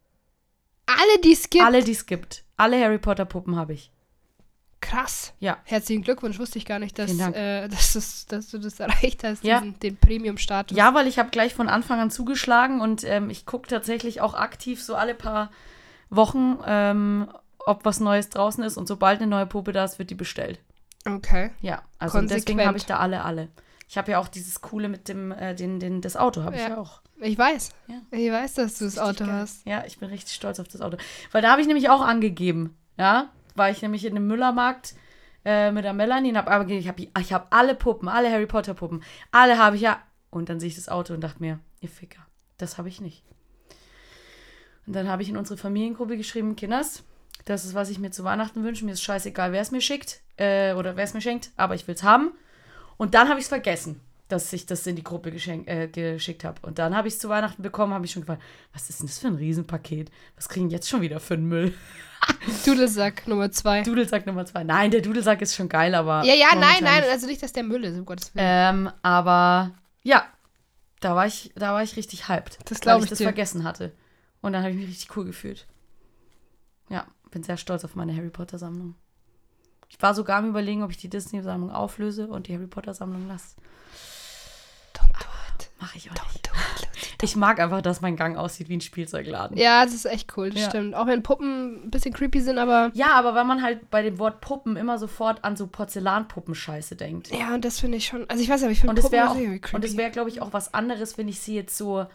Speaker 1: Alle, die es gibt.
Speaker 2: Alle, die es gibt. Alle Harry Potter Puppen habe ich.
Speaker 1: Krass.
Speaker 2: Ja.
Speaker 1: Herzlichen Glückwunsch. Wusste ich gar nicht, dass, äh, dass, das, dass du das erreicht hast,
Speaker 2: Ja.
Speaker 1: diesen, den Premium-Status.
Speaker 2: Ja, weil ich habe gleich von Anfang an zugeschlagen und ähm, ich gucke tatsächlich auch aktiv so alle paar Wochen, ähm, ob was Neues draußen ist und sobald eine neue Puppe da ist, wird die bestellt.
Speaker 1: Okay.
Speaker 2: Ja, also deswegen
Speaker 1: Konsequent.
Speaker 2: habe ich da alle, alle. Ich habe ja auch dieses coole mit dem, äh, den, den, das Auto habe ich
Speaker 1: Ja.
Speaker 2: ja auch.
Speaker 1: Ich weiß.
Speaker 2: Ja.
Speaker 1: Ich weiß, dass du das
Speaker 2: Richtig
Speaker 1: Auto
Speaker 2: geil.
Speaker 1: hast.
Speaker 2: Ja, ich bin richtig stolz auf das Auto. Weil da habe ich nämlich auch angegeben, ja, war ich nämlich in dem Müllermarkt äh, mit der Melanie und habe angegeben, ich habe ich hab alle Puppen, alle Harry Potter Puppen, alle habe ich ja. Und dann sehe ich das Auto und dachte mir, ihr Ficker, das habe ich nicht. Und dann habe ich in unsere Familiengruppe geschrieben, Kinders, das ist, was ich mir zu Weihnachten wünsche. Mir ist scheißegal, wer es mir schickt äh, oder wer es mir schenkt, aber ich will es haben. Und dann habe ich es vergessen, dass ich das in die Gruppe äh, geschickt habe. Und dann habe ich es zu Weihnachten bekommen, habe ich schon gefragt, was ist denn das für ein Riesenpaket? Was kriegen jetzt schon wieder für einen Müll?
Speaker 1: Dudelsack Nummer zwei.
Speaker 2: Dudelsack Nummer zwei. Nein, der Dudelsack ist schon geil, aber.
Speaker 1: ja, ja, nein, nein. Also nicht, dass der Müll ist, um Gottes Willen.
Speaker 2: Ähm, aber ja, da war ich, da war ich richtig hyped.
Speaker 1: Das
Speaker 2: weil
Speaker 1: glaub
Speaker 2: ich
Speaker 1: ich
Speaker 2: das
Speaker 1: dir.
Speaker 2: vergessen hatte. Und dann habe ich mich richtig cool gefühlt. Ja, bin sehr stolz auf meine Harry Potter Sammlung. Ich war sogar am überlegen, ob ich die Disney-Sammlung auflöse und die Harry Potter-Sammlung lasse.
Speaker 1: It.
Speaker 2: Mache ich auch
Speaker 1: Don't
Speaker 2: nicht.
Speaker 1: do it. Lucy.
Speaker 2: Ich mag einfach, dass mein Gang aussieht wie ein Spielzeugladen.
Speaker 1: Ja, das ist echt cool, das
Speaker 2: Ja.
Speaker 1: stimmt. Auch wenn Puppen ein bisschen creepy sind, aber
Speaker 2: Ja, aber wenn man halt bei dem Wort Puppen immer sofort an so Porzellanpuppenscheiße denkt.
Speaker 1: ja, und das finde ich schon. Also ich weiß ja, aber ich finde Puppen auch, irgendwie creepy.
Speaker 2: und es wäre, glaube ich, auch was anderes, wenn ich sie jetzt so,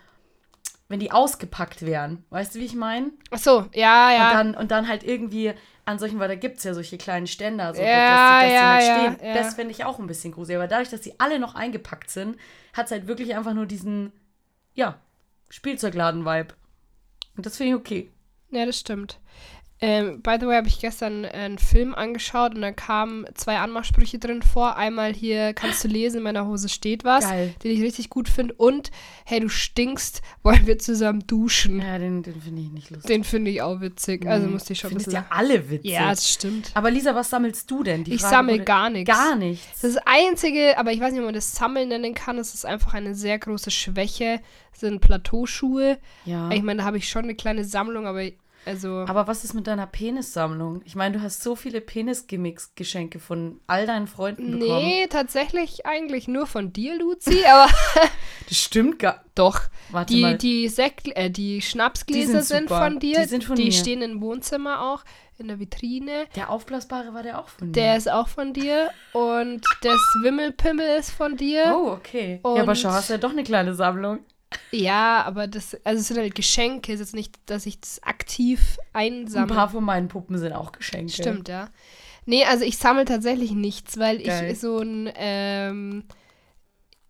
Speaker 2: wenn die ausgepackt wären. Weißt du, wie ich meine?
Speaker 1: Ach so, ja, ja.
Speaker 2: Und, dann, und dann halt irgendwie an solchen, weil da gibt es ja solche kleinen Ständer, so,
Speaker 1: Ja,
Speaker 2: dass, die- dass
Speaker 1: ja,
Speaker 2: die halt stehen.
Speaker 1: ja.
Speaker 2: Das finde ich auch ein bisschen gruselig. Aber dadurch, dass die alle noch eingepackt sind, hat es halt wirklich einfach nur diesen, ja, Spielzeugladen-Vibe. Und das finde ich okay.
Speaker 1: Ja, das stimmt. Ähm, by the way, habe ich gestern einen Film angeschaut und da kamen zwei Anmachsprüche drin vor. Einmal hier, kannst du lesen, in meiner Hose steht was,
Speaker 2: Geil.
Speaker 1: den ich richtig gut finde. Und, hey, du stinkst, wollen wir zusammen duschen.
Speaker 2: Ja, den, den finde ich nicht lustig.
Speaker 1: Den finde ich auch witzig. Also
Speaker 2: Nee.
Speaker 1: musste ich schon ein
Speaker 2: Findest
Speaker 1: bisschen.
Speaker 2: ja alle witzig.
Speaker 1: Ja, das stimmt.
Speaker 2: Aber Lisa, was sammelst du denn? Die
Speaker 1: ich
Speaker 2: Frage
Speaker 1: sammle
Speaker 2: wurde-
Speaker 1: gar nichts.
Speaker 2: Gar nichts.
Speaker 1: Das Einzige, aber ich weiß nicht, ob man das Sammeln nennen kann, das ist einfach eine sehr große Schwäche, sind Plateauschuhe.
Speaker 2: Ja.
Speaker 1: Ich meine, da habe ich schon eine kleine Sammlung, aber also.
Speaker 2: Aber was ist mit deiner Penissammlung? Ich meine, du hast so viele Penis-Gimmicks-Geschenke von all deinen Freunden bekommen.
Speaker 1: nee, tatsächlich eigentlich nur von dir, Luzi, aber
Speaker 2: Das stimmt gar
Speaker 1: doch.
Speaker 2: Warte
Speaker 1: Die,
Speaker 2: mal.
Speaker 1: die, Sekt, äh, die Schnapsgläser
Speaker 2: Die sind
Speaker 1: sind, von dir.
Speaker 2: Die sind von
Speaker 1: die
Speaker 2: mir.
Speaker 1: stehen im Wohnzimmer auch, in der Vitrine.
Speaker 2: Der aufblasbare war der auch von
Speaker 1: Der
Speaker 2: mir.
Speaker 1: ist auch von dir. Und das Wimmelpimmel ist von dir.
Speaker 2: Oh, okay. ja, aber
Speaker 1: Und-
Speaker 2: schau, hast ja doch eine kleine Sammlung.
Speaker 1: Ja, aber das, also es sind halt Geschenke. Es ist jetzt nicht, dass ich das aktiv
Speaker 2: Ein
Speaker 1: einsammle.
Speaker 2: paar von meinen Puppen sind auch Geschenke.
Speaker 1: Stimmt, ja. Nee, also ich sammle tatsächlich nichts, weil
Speaker 2: Geil.
Speaker 1: ich so ein, ähm,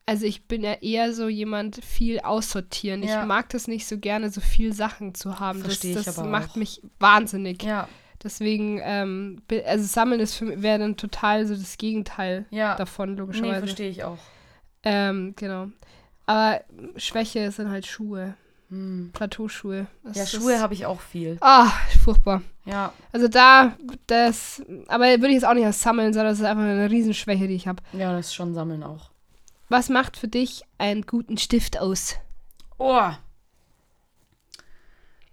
Speaker 1: also ich bin ja eher so jemand, viel aussortieren.
Speaker 2: Ja.
Speaker 1: Ich mag das nicht so gerne, so viel Sachen zu haben.
Speaker 2: Versteh ich
Speaker 1: das das
Speaker 2: aber
Speaker 1: macht
Speaker 2: auch.
Speaker 1: mich wahnsinnig.
Speaker 2: Ja,
Speaker 1: Deswegen, ähm, also Sammeln ist für mich, wäre dann total so das Gegenteil
Speaker 2: ja.
Speaker 1: davon,
Speaker 2: Nee,
Speaker 1: logischerweise.
Speaker 2: verstehe ich auch.
Speaker 1: ähm, genau. Aber Schwäche sind halt Schuhe.
Speaker 2: Hm.
Speaker 1: Plateauschuhe. Das
Speaker 2: Ja, Schuhe habe ich auch viel.
Speaker 1: Ah, furchtbar.
Speaker 2: Ja,
Speaker 1: Also da, das, aber würde ich jetzt auch nicht als Sammeln, sondern das ist einfach eine Riesenschwäche, die ich habe.
Speaker 2: ja, das ist schon Sammeln auch.
Speaker 1: Was macht für dich einen guten Stift aus?
Speaker 2: Oh.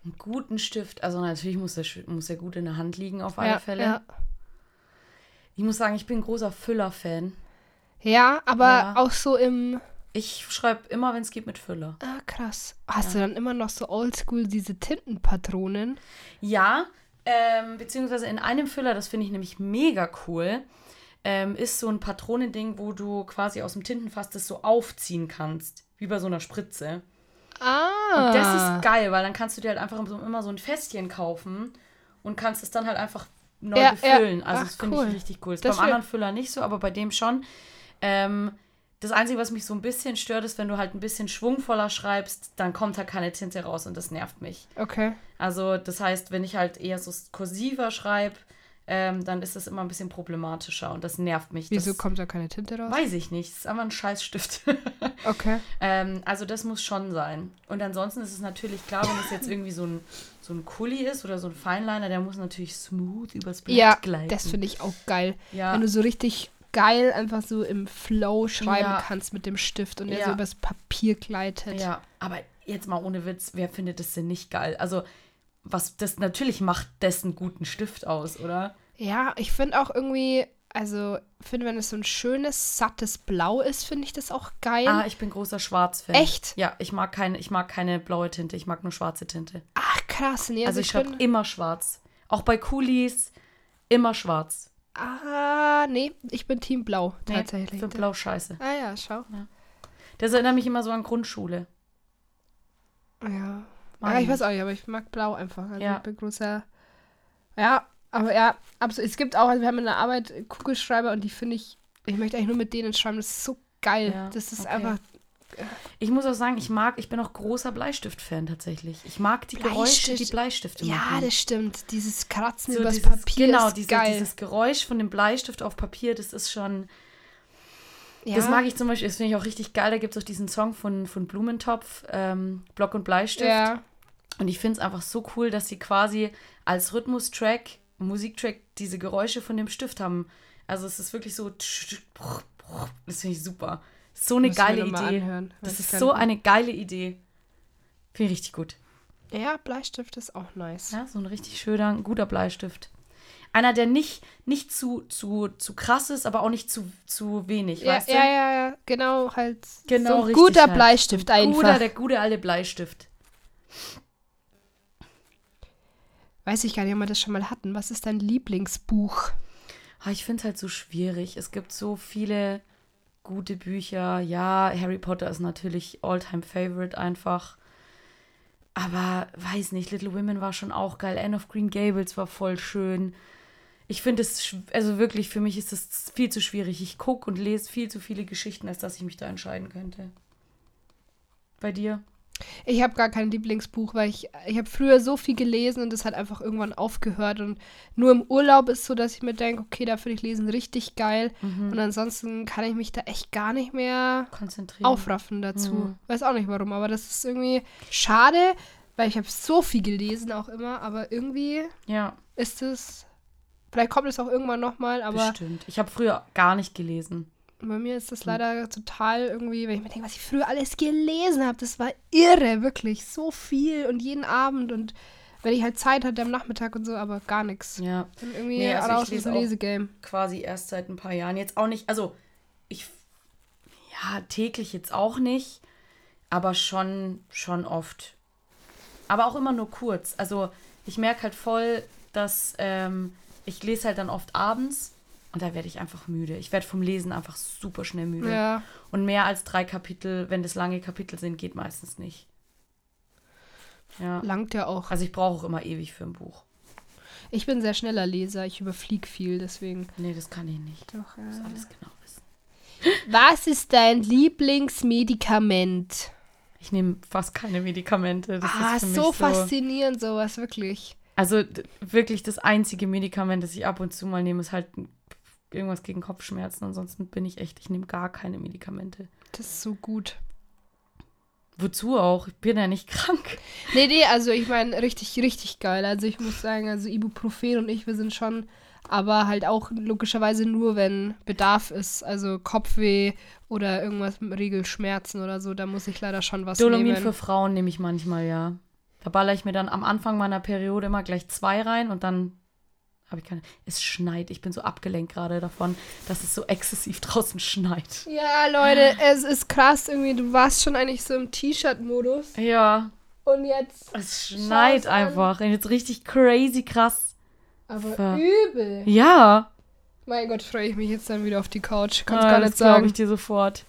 Speaker 2: Einen guten Stift. Also natürlich muss der, muss der gut in der Hand liegen, auf alle
Speaker 1: ja,
Speaker 2: Fälle.
Speaker 1: Ja.
Speaker 2: Ich muss sagen, ich bin ein großer Füller-Fan.
Speaker 1: ja, aber
Speaker 2: Ja.
Speaker 1: auch so im.
Speaker 2: Ich schreibe immer, wenn es geht, mit Füller.
Speaker 1: Ah, krass. Hast du dann immer noch so oldschool diese Tintenpatronen?
Speaker 2: Ja, ähm, beziehungsweise in einem Füller, das finde ich nämlich mega cool, ähm, ist so ein Patronending, wo du quasi aus dem Tintenfass das so aufziehen kannst. Wie bei so einer Spritze.
Speaker 1: Ah.
Speaker 2: Und das ist geil, weil dann kannst du dir halt einfach immer so ein Fässchen kaufen und kannst es dann halt einfach neu
Speaker 1: Ja, ja.
Speaker 2: befüllen. Also
Speaker 1: Ach,
Speaker 2: das finde
Speaker 1: cool.
Speaker 2: ich richtig cool. Ist
Speaker 1: Das
Speaker 2: beim anderen Füller nicht so, aber bei dem schon. Ähm, das Einzige, was mich so ein bisschen stört, ist, wenn du halt ein bisschen schwungvoller schreibst, dann kommt halt keine Tinte raus und das nervt mich.
Speaker 1: Okay.
Speaker 2: Also das heißt, wenn ich halt eher so kursiver schreibe, ähm, dann ist das immer ein bisschen problematischer und das nervt mich.
Speaker 1: Wieso
Speaker 2: das
Speaker 1: kommt da keine Tinte raus?
Speaker 2: Weiß ich nicht. Das ist einfach ein Scheißstift.
Speaker 1: Okay.
Speaker 2: ähm, also das muss schon sein. Und ansonsten ist es natürlich klar, wenn es jetzt irgendwie so ein, so ein Kuli ist oder so ein Feinliner, der muss natürlich smooth übers Blatt
Speaker 1: Ja,
Speaker 2: gleiten.
Speaker 1: das finde ich auch geil.
Speaker 2: ja.
Speaker 1: Wenn du so richtig geil einfach so im Flow schreiben
Speaker 2: Ja.
Speaker 1: kannst mit dem Stift und der
Speaker 2: Ja.
Speaker 1: so übers Papier gleitet.
Speaker 2: Ja, aber jetzt mal ohne Witz, wer findet das denn nicht geil? Also, was das natürlich macht das einen guten Stift aus, oder?
Speaker 1: Ja, ich finde auch irgendwie, also finde, wenn es so ein schönes, sattes Blau ist, finde ich das auch geil.
Speaker 2: Ah, ich bin großer Schwarz-Fan.
Speaker 1: Echt?
Speaker 2: Ja, ich mag, keine, ich mag keine blaue Tinte, ich mag nur schwarze Tinte.
Speaker 1: Ach, krass. Nee,
Speaker 2: Also ich schreibe immer schwarz. Auch bei Coolies immer schwarz.
Speaker 1: Ah, nee, ich bin Team Blau,
Speaker 2: Nee,
Speaker 1: tatsächlich.
Speaker 2: Ich finde blau scheiße.
Speaker 1: Ah ja, schau.
Speaker 2: Das erinnert mich immer so an Grundschule.
Speaker 1: Ja. Ah, ich
Speaker 2: ich
Speaker 1: weiß auch nicht, aber ich mag Blau einfach. Also
Speaker 2: Ja.
Speaker 1: ich bin großer. Ja, aber ja, absolut. Es gibt auch, also wir haben in der Arbeit Kugelschreiber und die finde ich, ich möchte eigentlich nur mit denen schreiben. Das ist so geil.
Speaker 2: Ja,
Speaker 1: das ist
Speaker 2: okay.
Speaker 1: einfach.
Speaker 2: Ich muss auch sagen, ich mag, ich bin auch großer Bleistift-Fan tatsächlich. Ich mag die Geräusche, die
Speaker 1: Bleistift.
Speaker 2: Bleistifte
Speaker 1: Ja,
Speaker 2: machen.
Speaker 1: das stimmt. Dieses Kratzen
Speaker 2: So
Speaker 1: übers
Speaker 2: dieses,
Speaker 1: Papier
Speaker 2: Genau,
Speaker 1: ist
Speaker 2: diese,
Speaker 1: geil.
Speaker 2: dieses Geräusch von dem Bleistift auf Papier, das ist schon.
Speaker 1: ja.
Speaker 2: Das mag ich zum Beispiel, das finde ich auch richtig geil. Da gibt es auch diesen Song von, von Blumentopf, ähm, Block und Bleistift.
Speaker 1: Ja,
Speaker 2: Und ich finde es einfach so cool, dass sie quasi als Rhythmustrack, Musiktrack, diese Geräusche von dem Stift haben. Also es ist wirklich so. Das finde ich super. So eine
Speaker 1: Müssen
Speaker 2: geile Idee.
Speaker 1: anhören.
Speaker 2: Das ist so eine geile Idee. Finde ich richtig gut.
Speaker 1: Ja, Bleistift ist auch nice.
Speaker 2: Ja, so ein richtig schöner, guter Bleistift. Einer, der nicht, nicht zu, zu, zu krass ist, aber auch nicht zu, zu wenig,
Speaker 1: Ja,
Speaker 2: weißt du?
Speaker 1: ja, ja, ja, genau, halt.
Speaker 2: Genau,
Speaker 1: so ein
Speaker 2: richtig
Speaker 1: guter
Speaker 2: halt.
Speaker 1: Bleistift einfach.
Speaker 2: Guter, der gute alte Bleistift.
Speaker 1: Weiß ich gar nicht, ob wir das schon mal hatten. Was ist dein Lieblingsbuch?
Speaker 2: Ah, ich finde es halt so schwierig. Es gibt so viele gute Bücher. Ja, Harry Potter ist natürlich All-Time Favorite einfach. Aber weiß nicht, Little Women war schon auch geil. Anne of Green Gables war voll schön. Ich finde es, also wirklich, für mich ist es viel zu schwierig. Ich gucke und lese viel zu viele Geschichten, als dass ich mich da entscheiden könnte. Bei dir?
Speaker 1: Ich habe gar kein Lieblingsbuch, weil ich, ich habe früher so viel gelesen und es hat einfach irgendwann aufgehört. Und nur im Urlaub ist so, dass ich mir denke, okay, da finde ich Lesen richtig geil.
Speaker 2: Mhm.
Speaker 1: Und ansonsten kann ich mich da echt gar nicht mehr
Speaker 2: Konzentrieren.
Speaker 1: aufraffen dazu.
Speaker 2: Mhm.
Speaker 1: Weiß auch nicht warum, aber das ist irgendwie schade, weil ich habe so viel gelesen auch immer, aber irgendwie
Speaker 2: Ja,
Speaker 1: ist es. Vielleicht kommt es auch irgendwann nochmal, aber
Speaker 2: bestimmt. Ich habe früher gar nicht gelesen.
Speaker 1: Bei mir ist
Speaker 2: Hm.
Speaker 1: das leider total irgendwie, wenn ich mir denke, was ich früher alles gelesen habe, das war irre, wirklich. So viel und jeden Abend und wenn ich halt Zeit hatte am Nachmittag und so, aber gar nichts.
Speaker 2: Ja.
Speaker 1: Und irgendwie
Speaker 2: Nee, also ich
Speaker 1: raus aus
Speaker 2: lese
Speaker 1: dem
Speaker 2: auch-
Speaker 1: Lesegame.
Speaker 2: quasi erst seit ein paar Jahren. Jetzt auch nicht, also ich, ja, täglich jetzt auch nicht, aber schon, schon oft. Aber auch immer nur kurz. Also ich merke halt voll, dass ähm, ich lese halt dann oft abends und da werde ich einfach müde. Ich werde vom Lesen einfach super schnell müde.
Speaker 1: Ja.
Speaker 2: Und mehr als drei Kapitel, wenn das lange Kapitel sind, geht meistens nicht. Ja.
Speaker 1: Langt ja auch.
Speaker 2: Also ich brauche auch immer ewig für ein Buch.
Speaker 1: Ich bin sehr schneller Leser, ich überflieg viel, deswegen.
Speaker 2: Nee, das kann ich nicht.
Speaker 1: Doch,
Speaker 2: Ich muss
Speaker 1: ja.
Speaker 2: alles genau wissen.
Speaker 1: Was ist dein Lieblingsmedikament?
Speaker 2: Ich nehme fast keine Medikamente. Das
Speaker 1: ah,
Speaker 2: ist
Speaker 1: so
Speaker 2: so
Speaker 1: faszinierend, sowas, wirklich.
Speaker 2: Also wirklich das einzige Medikament, das ich ab und zu mal nehme, ist halt irgendwas gegen Kopfschmerzen. Ansonsten bin ich echt, ich nehme gar keine Medikamente.
Speaker 1: Das ist so gut.
Speaker 2: Wozu auch? Ich bin ja nicht krank.
Speaker 1: Nee, nee, also ich meine, richtig, richtig geil. Also ich muss sagen, also Ibuprofen und ich, wir sind schon, aber halt auch logischerweise nur, wenn Bedarf ist. Also Kopfweh oder irgendwas mit Regelschmerzen oder so, da muss ich leider schon was
Speaker 2: Dolomin
Speaker 1: nehmen.
Speaker 2: für Frauen nehme ich manchmal, ja. Da baller ich mir dann am Anfang meiner Periode immer gleich zwei rein und dann habe ich keine. Es schneit. Ich bin so abgelenkt gerade davon, dass es so exzessiv draußen schneit.
Speaker 1: Ja, Leute, es ist krass irgendwie. Du warst schon eigentlich so im T-Shirt-Modus
Speaker 2: Ja,
Speaker 1: und jetzt
Speaker 2: es schneit einfach. Und jetzt richtig crazy krass.
Speaker 1: aber
Speaker 2: Ver-
Speaker 1: übel.
Speaker 2: Ja.
Speaker 1: Mein Gott, freue ich mich jetzt dann wieder auf die Couch. Kann's
Speaker 2: Ah,
Speaker 1: gar
Speaker 2: das
Speaker 1: nicht
Speaker 2: glaube
Speaker 1: sagen.
Speaker 2: ich dir sofort.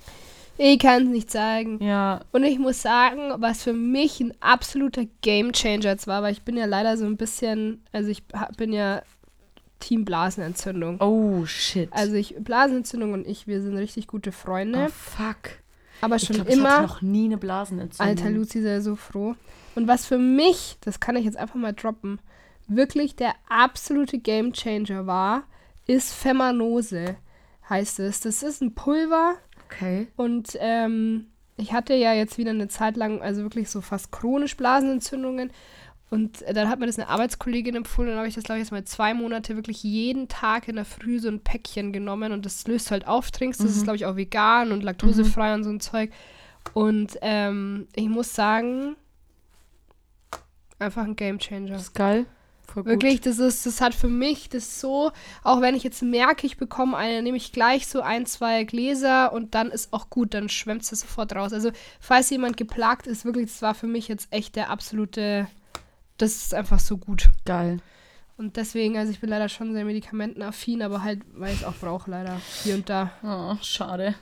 Speaker 1: Ich kann es nicht sagen.
Speaker 2: Ja.
Speaker 1: Und ich muss sagen, was für mich ein absoluter Gamechanger jetzt war, weil ich bin ja leider so ein bisschen, also ich bin ja Team Blasenentzündung.
Speaker 2: Oh, shit.
Speaker 1: Also ich, Blasenentzündung und ich, wir sind richtig gute Freunde.
Speaker 2: oh, fuck.
Speaker 1: aber
Speaker 2: Ich
Speaker 1: schon
Speaker 2: glaube, ich hatte
Speaker 1: immer,
Speaker 2: noch nie eine Blasenentzündung.
Speaker 1: alter Luzi, sei so froh. Und was für mich, das kann ich jetzt einfach mal droppen, wirklich der absolute Gamechanger war, ist Femanose, heißt es. Das ist ein Pulver,
Speaker 2: Okay.
Speaker 1: Und ähm, ich hatte ja jetzt wieder eine Zeit lang, also wirklich so fast chronisch Blasenentzündungen. Und dann hat mir das eine Arbeitskollegin empfohlen. Dann habe ich das, glaube ich, jetzt mal zwei Monate wirklich jeden Tag in der Früh so ein Päckchen genommen. Und das löst halt auf, trinkst. Das ist, glaube ich, auch vegan und laktosefrei und so ein Zeug. Und ähm, ich muss sagen, einfach ein Gamechanger.
Speaker 2: Das ist geil.
Speaker 1: Wirklich, das ist, das hat für mich das so, auch wenn ich jetzt merke, ich bekomme eine, nehme ich gleich so ein, zwei Gläser und dann ist auch gut, dann schwemmt es sofort raus. Also, falls jemand geplagt ist, wirklich, das war für mich jetzt echt der absolute, das ist einfach so gut.
Speaker 2: Geil.
Speaker 1: Und deswegen, also ich bin leider schon sehr medikamentenaffin, aber halt, weil ich es auch brauche, leider hier und da.
Speaker 2: Oh, schade.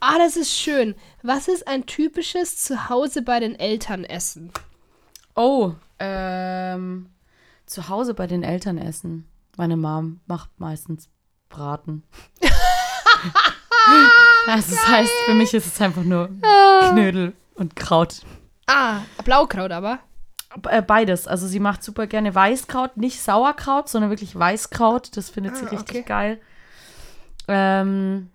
Speaker 1: Ah, das ist schön. Was ist ein typisches Zuhause bei den Eltern essen?
Speaker 2: Oh, ähm, zu Hause bei den Eltern essen. Meine Mom macht meistens Braten. also das heißt, für mich ist es einfach nur Knödel und Kraut.
Speaker 1: Ah, Blaukraut aber.
Speaker 2: Äh, Beides. Also sie macht super gerne Weißkraut, nicht Sauerkraut, sondern wirklich Weißkraut. Das findet sie
Speaker 1: Ah,
Speaker 2: richtig
Speaker 1: okay.
Speaker 2: geil. Ähm,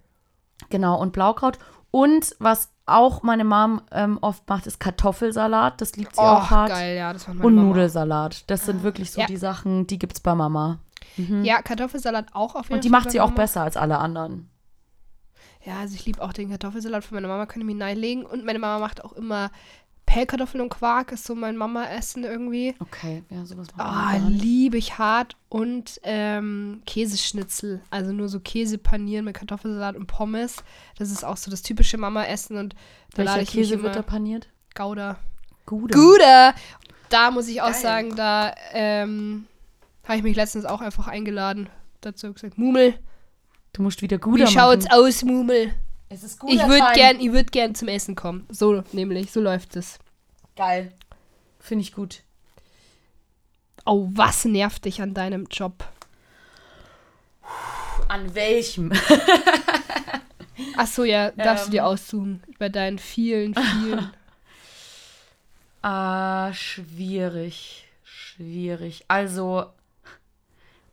Speaker 2: genau, und Blaukraut. Und was auch meine Mom ähm, oft macht, ist Kartoffelsalat. Das liebt sie auch
Speaker 1: Oh,
Speaker 2: hart.
Speaker 1: geil, ja, das war meine
Speaker 2: Und
Speaker 1: Mama.
Speaker 2: Nudelsalat. Das sind wirklich so
Speaker 1: Ja.
Speaker 2: die Sachen, die gibt's bei Mama.
Speaker 1: Ja, Kartoffelsalat auch auf jeden
Speaker 2: Und die
Speaker 1: Fall
Speaker 2: macht sie auch
Speaker 1: Mama.
Speaker 2: besser als alle anderen.
Speaker 1: Ja, also ich liebe auch den Kartoffelsalat von meiner Mama, kann ich mir neilegen. Und meine Mama macht auch immer Pellkartoffeln und Quark, ist so mein Mama-Essen irgendwie.
Speaker 2: Okay, ja, sowas
Speaker 1: Ah,
Speaker 2: nicht.
Speaker 1: liebe ich hart. Und ähm, Käseschnitzel, also nur so Käse panieren mit Kartoffelsalat und Pommes. Das ist auch so das typische Mama-Essen. Und da
Speaker 2: Welcher Käse wird da paniert?
Speaker 1: Gouda.
Speaker 2: Gouda.
Speaker 1: Gouda! Da muss ich auch
Speaker 2: Geil.
Speaker 1: sagen, da ähm, habe ich mich letztens auch einfach eingeladen. Dazu gesagt, Mumel,
Speaker 2: Du musst wieder Gouda
Speaker 1: wie schaut's
Speaker 2: machen.
Speaker 1: aus, Mumel?
Speaker 2: Es ist
Speaker 1: Ich würde gern, ich würd gern zum Essen kommen. So nämlich, so läuft es.
Speaker 2: Geil. Finde ich gut.
Speaker 1: Oh, was nervt dich an deinem Job?
Speaker 2: An welchem?
Speaker 1: Ach so, ja, darfst du dir
Speaker 2: Ähm.
Speaker 1: aussuchen. Bei deinen vielen, vielen.
Speaker 2: Ah, schwierig. Schwierig. Also,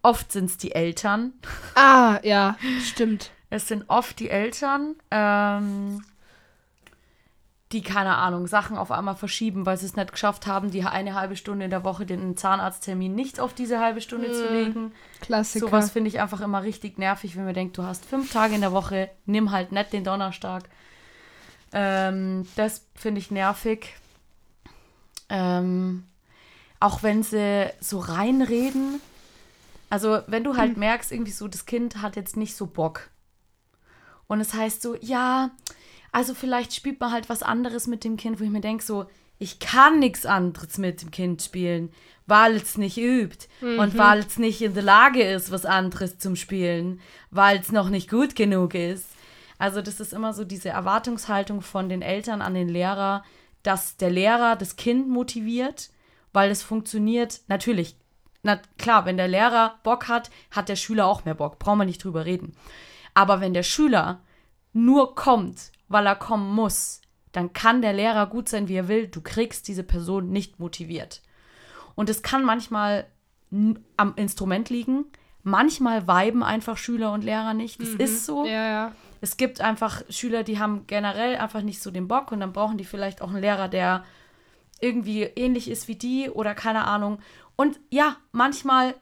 Speaker 2: oft sind es die Eltern.
Speaker 1: ah, ja, stimmt.
Speaker 2: Es sind oft die Eltern, ähm, die, keine Ahnung, Sachen auf einmal verschieben, weil sie es nicht geschafft haben, die eine halbe Stunde in der Woche den Zahnarzttermin nicht auf diese halbe Stunde zu legen.
Speaker 1: Klassiker.
Speaker 2: Sowas finde ich einfach immer richtig nervig, wenn man denkt, du hast fünf Tage in der Woche, nimm halt nicht den Donnerstag. Ähm, das finde ich nervig. Ähm, auch wenn sie so reinreden. Also, wenn du halt merkst, irgendwie so, das Kind hat jetzt nicht so Bock. Und es heißt so, ja, also vielleicht spielt man halt was anderes mit dem Kind, wo ich mir denke, so, ich kann nichts anderes mit dem Kind spielen, weil es nicht übt und weil es nicht in der Lage ist, was anderes zum Spielen, weil es noch nicht gut genug ist. Also das ist immer so diese Erwartungshaltung von den Eltern an den Lehrer, dass der Lehrer das Kind motiviert, weil es funktioniert. Natürlich, na klar, wenn der Lehrer Bock hat, hat der Schüler auch mehr Bock. Brauchen wir nicht drüber reden. Aber wenn der Schüler nur kommt, weil er kommen muss, dann kann der Lehrer gut sein, wie er will. Du kriegst diese Person nicht motiviert. Und es kann manchmal am Instrument liegen. Manchmal weiben einfach Schüler und Lehrer nicht. Das ist so.
Speaker 1: Ja, ja.
Speaker 2: Es gibt einfach Schüler, die haben generell einfach nicht so den Bock und dann brauchen die vielleicht auch einen Lehrer, der irgendwie ähnlich ist wie die oder keine Ahnung. Und ja, manchmal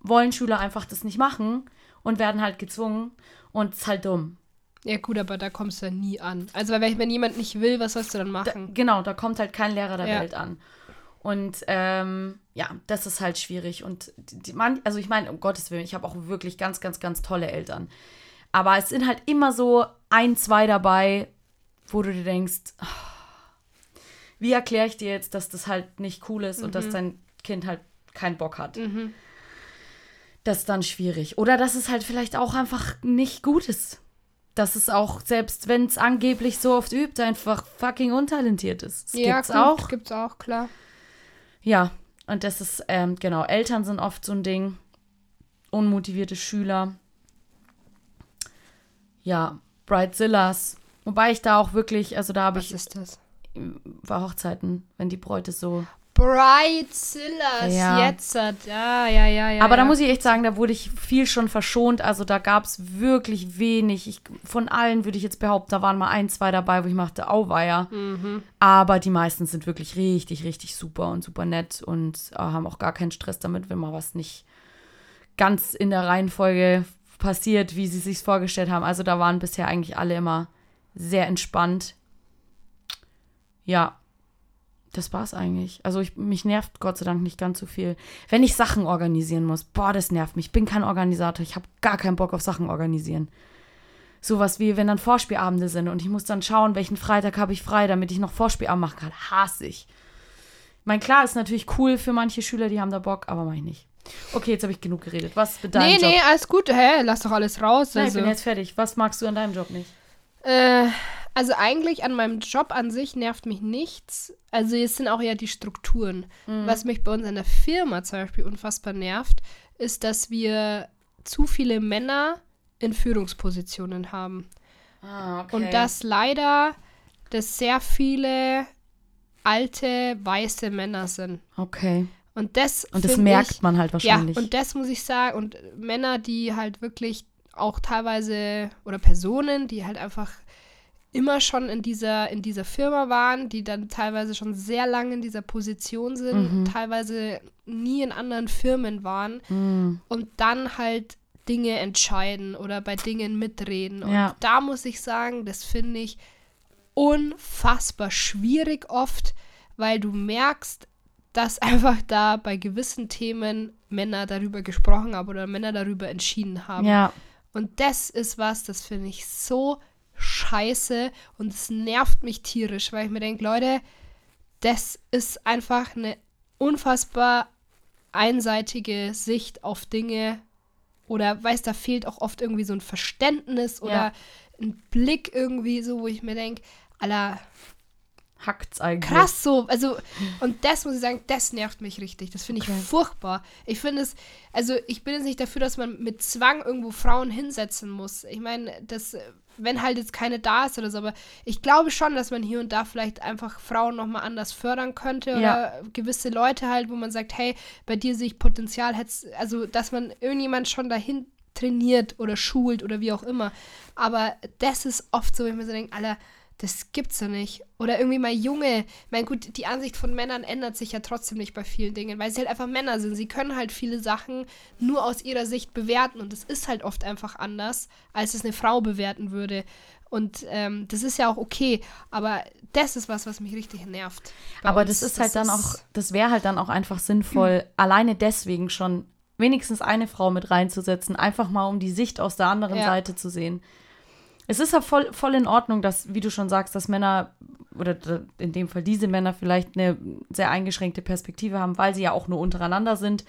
Speaker 2: wollen Schüler einfach das nicht machen und werden halt gezwungen und es ist halt dumm.
Speaker 1: Ja, gut, aber da kommst du ja nie an. Also, wenn, wenn jemand nicht will, was sollst du dann
Speaker 2: Da,
Speaker 1: machen?
Speaker 2: genau, da kommt halt kein Lehrer der
Speaker 1: Ja.
Speaker 2: Welt an. Und ähm, ja, das ist halt schwierig. Und die, man, also ich meine, um Gottes Willen, ich habe auch wirklich ganz, ganz, ganz tolle Eltern. Aber es sind halt immer so ein, zwei dabei, wo du dir denkst, wie erkläre ich dir jetzt, dass das halt nicht cool ist und dass dein Kind halt keinen Bock hat. Das ist dann schwierig. Oder dass es halt vielleicht auch einfach nicht gut ist. Dass es auch, selbst wenn es angeblich so oft übt, einfach fucking untalentiert ist. Das
Speaker 1: ja,
Speaker 2: gibt's
Speaker 1: gut,
Speaker 2: auch.
Speaker 1: Gibt's auch, klar.
Speaker 2: Ja, und das ist, ähm, genau, Eltern sind oft so ein Ding. Unmotivierte Schüler. Ja, Bridezillas. Wobei ich da auch wirklich, also da habe
Speaker 1: Was
Speaker 2: ich
Speaker 1: ist das?
Speaker 2: bei Hochzeiten, wenn die Bräute so.
Speaker 1: Bridezillas,
Speaker 2: Ja.
Speaker 1: jetzt. hat- Ja, ja, ja, ja.
Speaker 2: Aber
Speaker 1: ja.
Speaker 2: da muss ich echt sagen, da wurde ich viel schon verschont. Also da gab es wirklich wenig. Ich, von allen würde ich jetzt behaupten, da waren mal ein, zwei dabei, wo ich machte, auweia. Aber die meisten sind wirklich richtig, richtig super und super nett und äh, haben auch gar keinen Stress damit, wenn mal was nicht ganz in der Reihenfolge passiert, wie sie sich vorgestellt haben. Also da waren bisher eigentlich alle immer sehr entspannt. Ja, das war's eigentlich. Also ich, mich nervt Gott sei Dank nicht ganz so viel. Wenn ich Sachen organisieren muss, boah, das nervt mich. Ich bin kein Organisator. Ich habe gar keinen Bock auf Sachen organisieren. Sowas wie, wenn dann Vorspielabende sind und ich muss dann schauen, welchen Freitag habe ich frei, damit ich noch Vorspielabend machen kann. Hasse ich. Meine, klar, ist natürlich cool für manche Schüler, die haben da Bock, aber mach ich nicht. Okay, jetzt habe ich genug geredet. Was mit deinem
Speaker 1: Nee,
Speaker 2: Job?
Speaker 1: nee, alles gut. Hä, lass doch alles raus.
Speaker 2: Nein,
Speaker 1: Also.
Speaker 2: ich bin jetzt fertig. Was magst du an deinem Job nicht?
Speaker 1: Äh, also eigentlich an meinem Job an sich nervt mich nichts. Also es sind auch eher die Strukturen.
Speaker 2: Mhm.
Speaker 1: Was mich bei uns in der Firma zum Beispiel unfassbar nervt, ist, dass wir zu viele Männer in Führungspositionen haben.
Speaker 2: Ah, okay.
Speaker 1: Und das leider, dass sehr viele alte, weiße Männer sind.
Speaker 2: Okay.
Speaker 1: Und das,
Speaker 2: Und das merkt
Speaker 1: ich,
Speaker 2: man halt wahrscheinlich.
Speaker 1: ja, und das muss ich sagen. Und Männer, die halt wirklich auch teilweise, oder Personen, die halt einfach immer schon in dieser, in dieser Firma waren, die dann teilweise schon sehr lange in dieser Position sind,
Speaker 2: Mhm.
Speaker 1: teilweise nie in anderen Firmen waren
Speaker 2: Mm,
Speaker 1: und dann halt Dinge entscheiden oder bei Dingen mitreden. Und
Speaker 2: Ja.
Speaker 1: da muss ich sagen, das finde ich unfassbar schwierig oft, weil du merkst, dass einfach da bei gewissen Themen Männer darüber gesprochen haben oder Männer darüber entschieden haben.
Speaker 2: ja.
Speaker 1: Und das ist was, das finde ich so scheiße und es nervt mich tierisch, weil ich mir denke, Leute, das ist einfach eine unfassbar einseitige Sicht auf Dinge oder weiß, da fehlt auch oft irgendwie so ein Verständnis oder
Speaker 2: Ja.
Speaker 1: ein Blick irgendwie so, wo ich mir denke, Alter,
Speaker 2: Hackt's eigentlich.
Speaker 1: krass so, also und das muss ich sagen, das nervt mich richtig. Das finde ich
Speaker 2: Okay.
Speaker 1: furchtbar. Ich finde es, also ich bin jetzt nicht dafür, dass man mit Zwang irgendwo Frauen hinsetzen muss. Ich meine, das, wenn halt jetzt keine da ist oder so, aber ich glaube schon, dass man hier und da vielleicht einfach Frauen nochmal anders fördern könnte oder
Speaker 2: Ja.
Speaker 1: gewisse Leute halt, wo man sagt, hey, bei dir sehe ich Potenzial, also dass man irgendjemand schon dahin trainiert oder schult oder wie auch immer. Aber das ist oft so, wenn ich mir so denke, Alter, das gibt's doch nicht. Oder irgendwie mal Junge. Ich meine, gut, die Ansicht von Männern ändert sich ja trotzdem nicht bei vielen Dingen, weil sie halt einfach Männer sind. Sie können halt viele Sachen nur aus ihrer Sicht bewerten und es ist halt oft einfach anders, als es eine Frau bewerten würde. Und ähm, das ist ja auch okay, aber das ist was, was mich richtig nervt.
Speaker 2: Aber
Speaker 1: uns.
Speaker 2: das ist halt dann auch, das wäre halt dann auch einfach sinnvoll, alleine deswegen schon wenigstens eine Frau mit reinzusetzen, einfach mal um die Sicht aus der anderen
Speaker 1: Ja.
Speaker 2: Seite zu sehen. Es ist ja voll, voll in Ordnung, dass, wie du schon sagst, dass Männer, oder in dem Fall diese Männer vielleicht eine sehr eingeschränkte Perspektive haben, weil sie ja auch nur untereinander sind.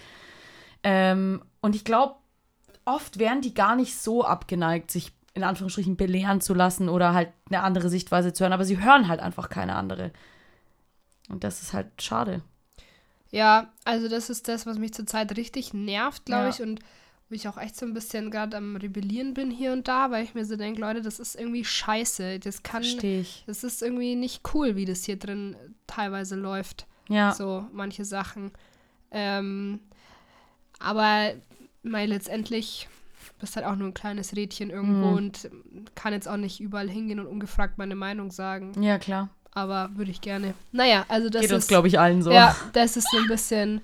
Speaker 2: Ähm, und ich glaube, oft wären die gar nicht so abgeneigt, sich in Anführungsstrichen belehren zu lassen oder halt eine andere Sichtweise zu hören, aber sie hören halt einfach keine andere. Und das ist halt schade.
Speaker 1: Ja, also das ist das, was mich zurzeit richtig nervt, glaube
Speaker 2: Ja.
Speaker 1: ich. Und wo ich auch echt so ein bisschen gerade am Rebellieren bin hier und da, weil ich mir so denke, Leute, das ist irgendwie scheiße. Das kann.
Speaker 2: Verstehe ich.
Speaker 1: Das ist irgendwie nicht cool, wie das hier drin teilweise läuft.
Speaker 2: Ja.
Speaker 1: So manche Sachen. Ähm, aber mal letztendlich bist halt auch nur ein kleines Rädchen irgendwo
Speaker 2: Mhm.
Speaker 1: und kann jetzt auch nicht überall hingehen und ungefragt meine Meinung sagen.
Speaker 2: Ja, klar.
Speaker 1: Aber würde ich gerne. Naja, also das
Speaker 2: Geht
Speaker 1: ist.
Speaker 2: uns, glaube ich, allen so.
Speaker 1: Ja, das ist so ein bisschen.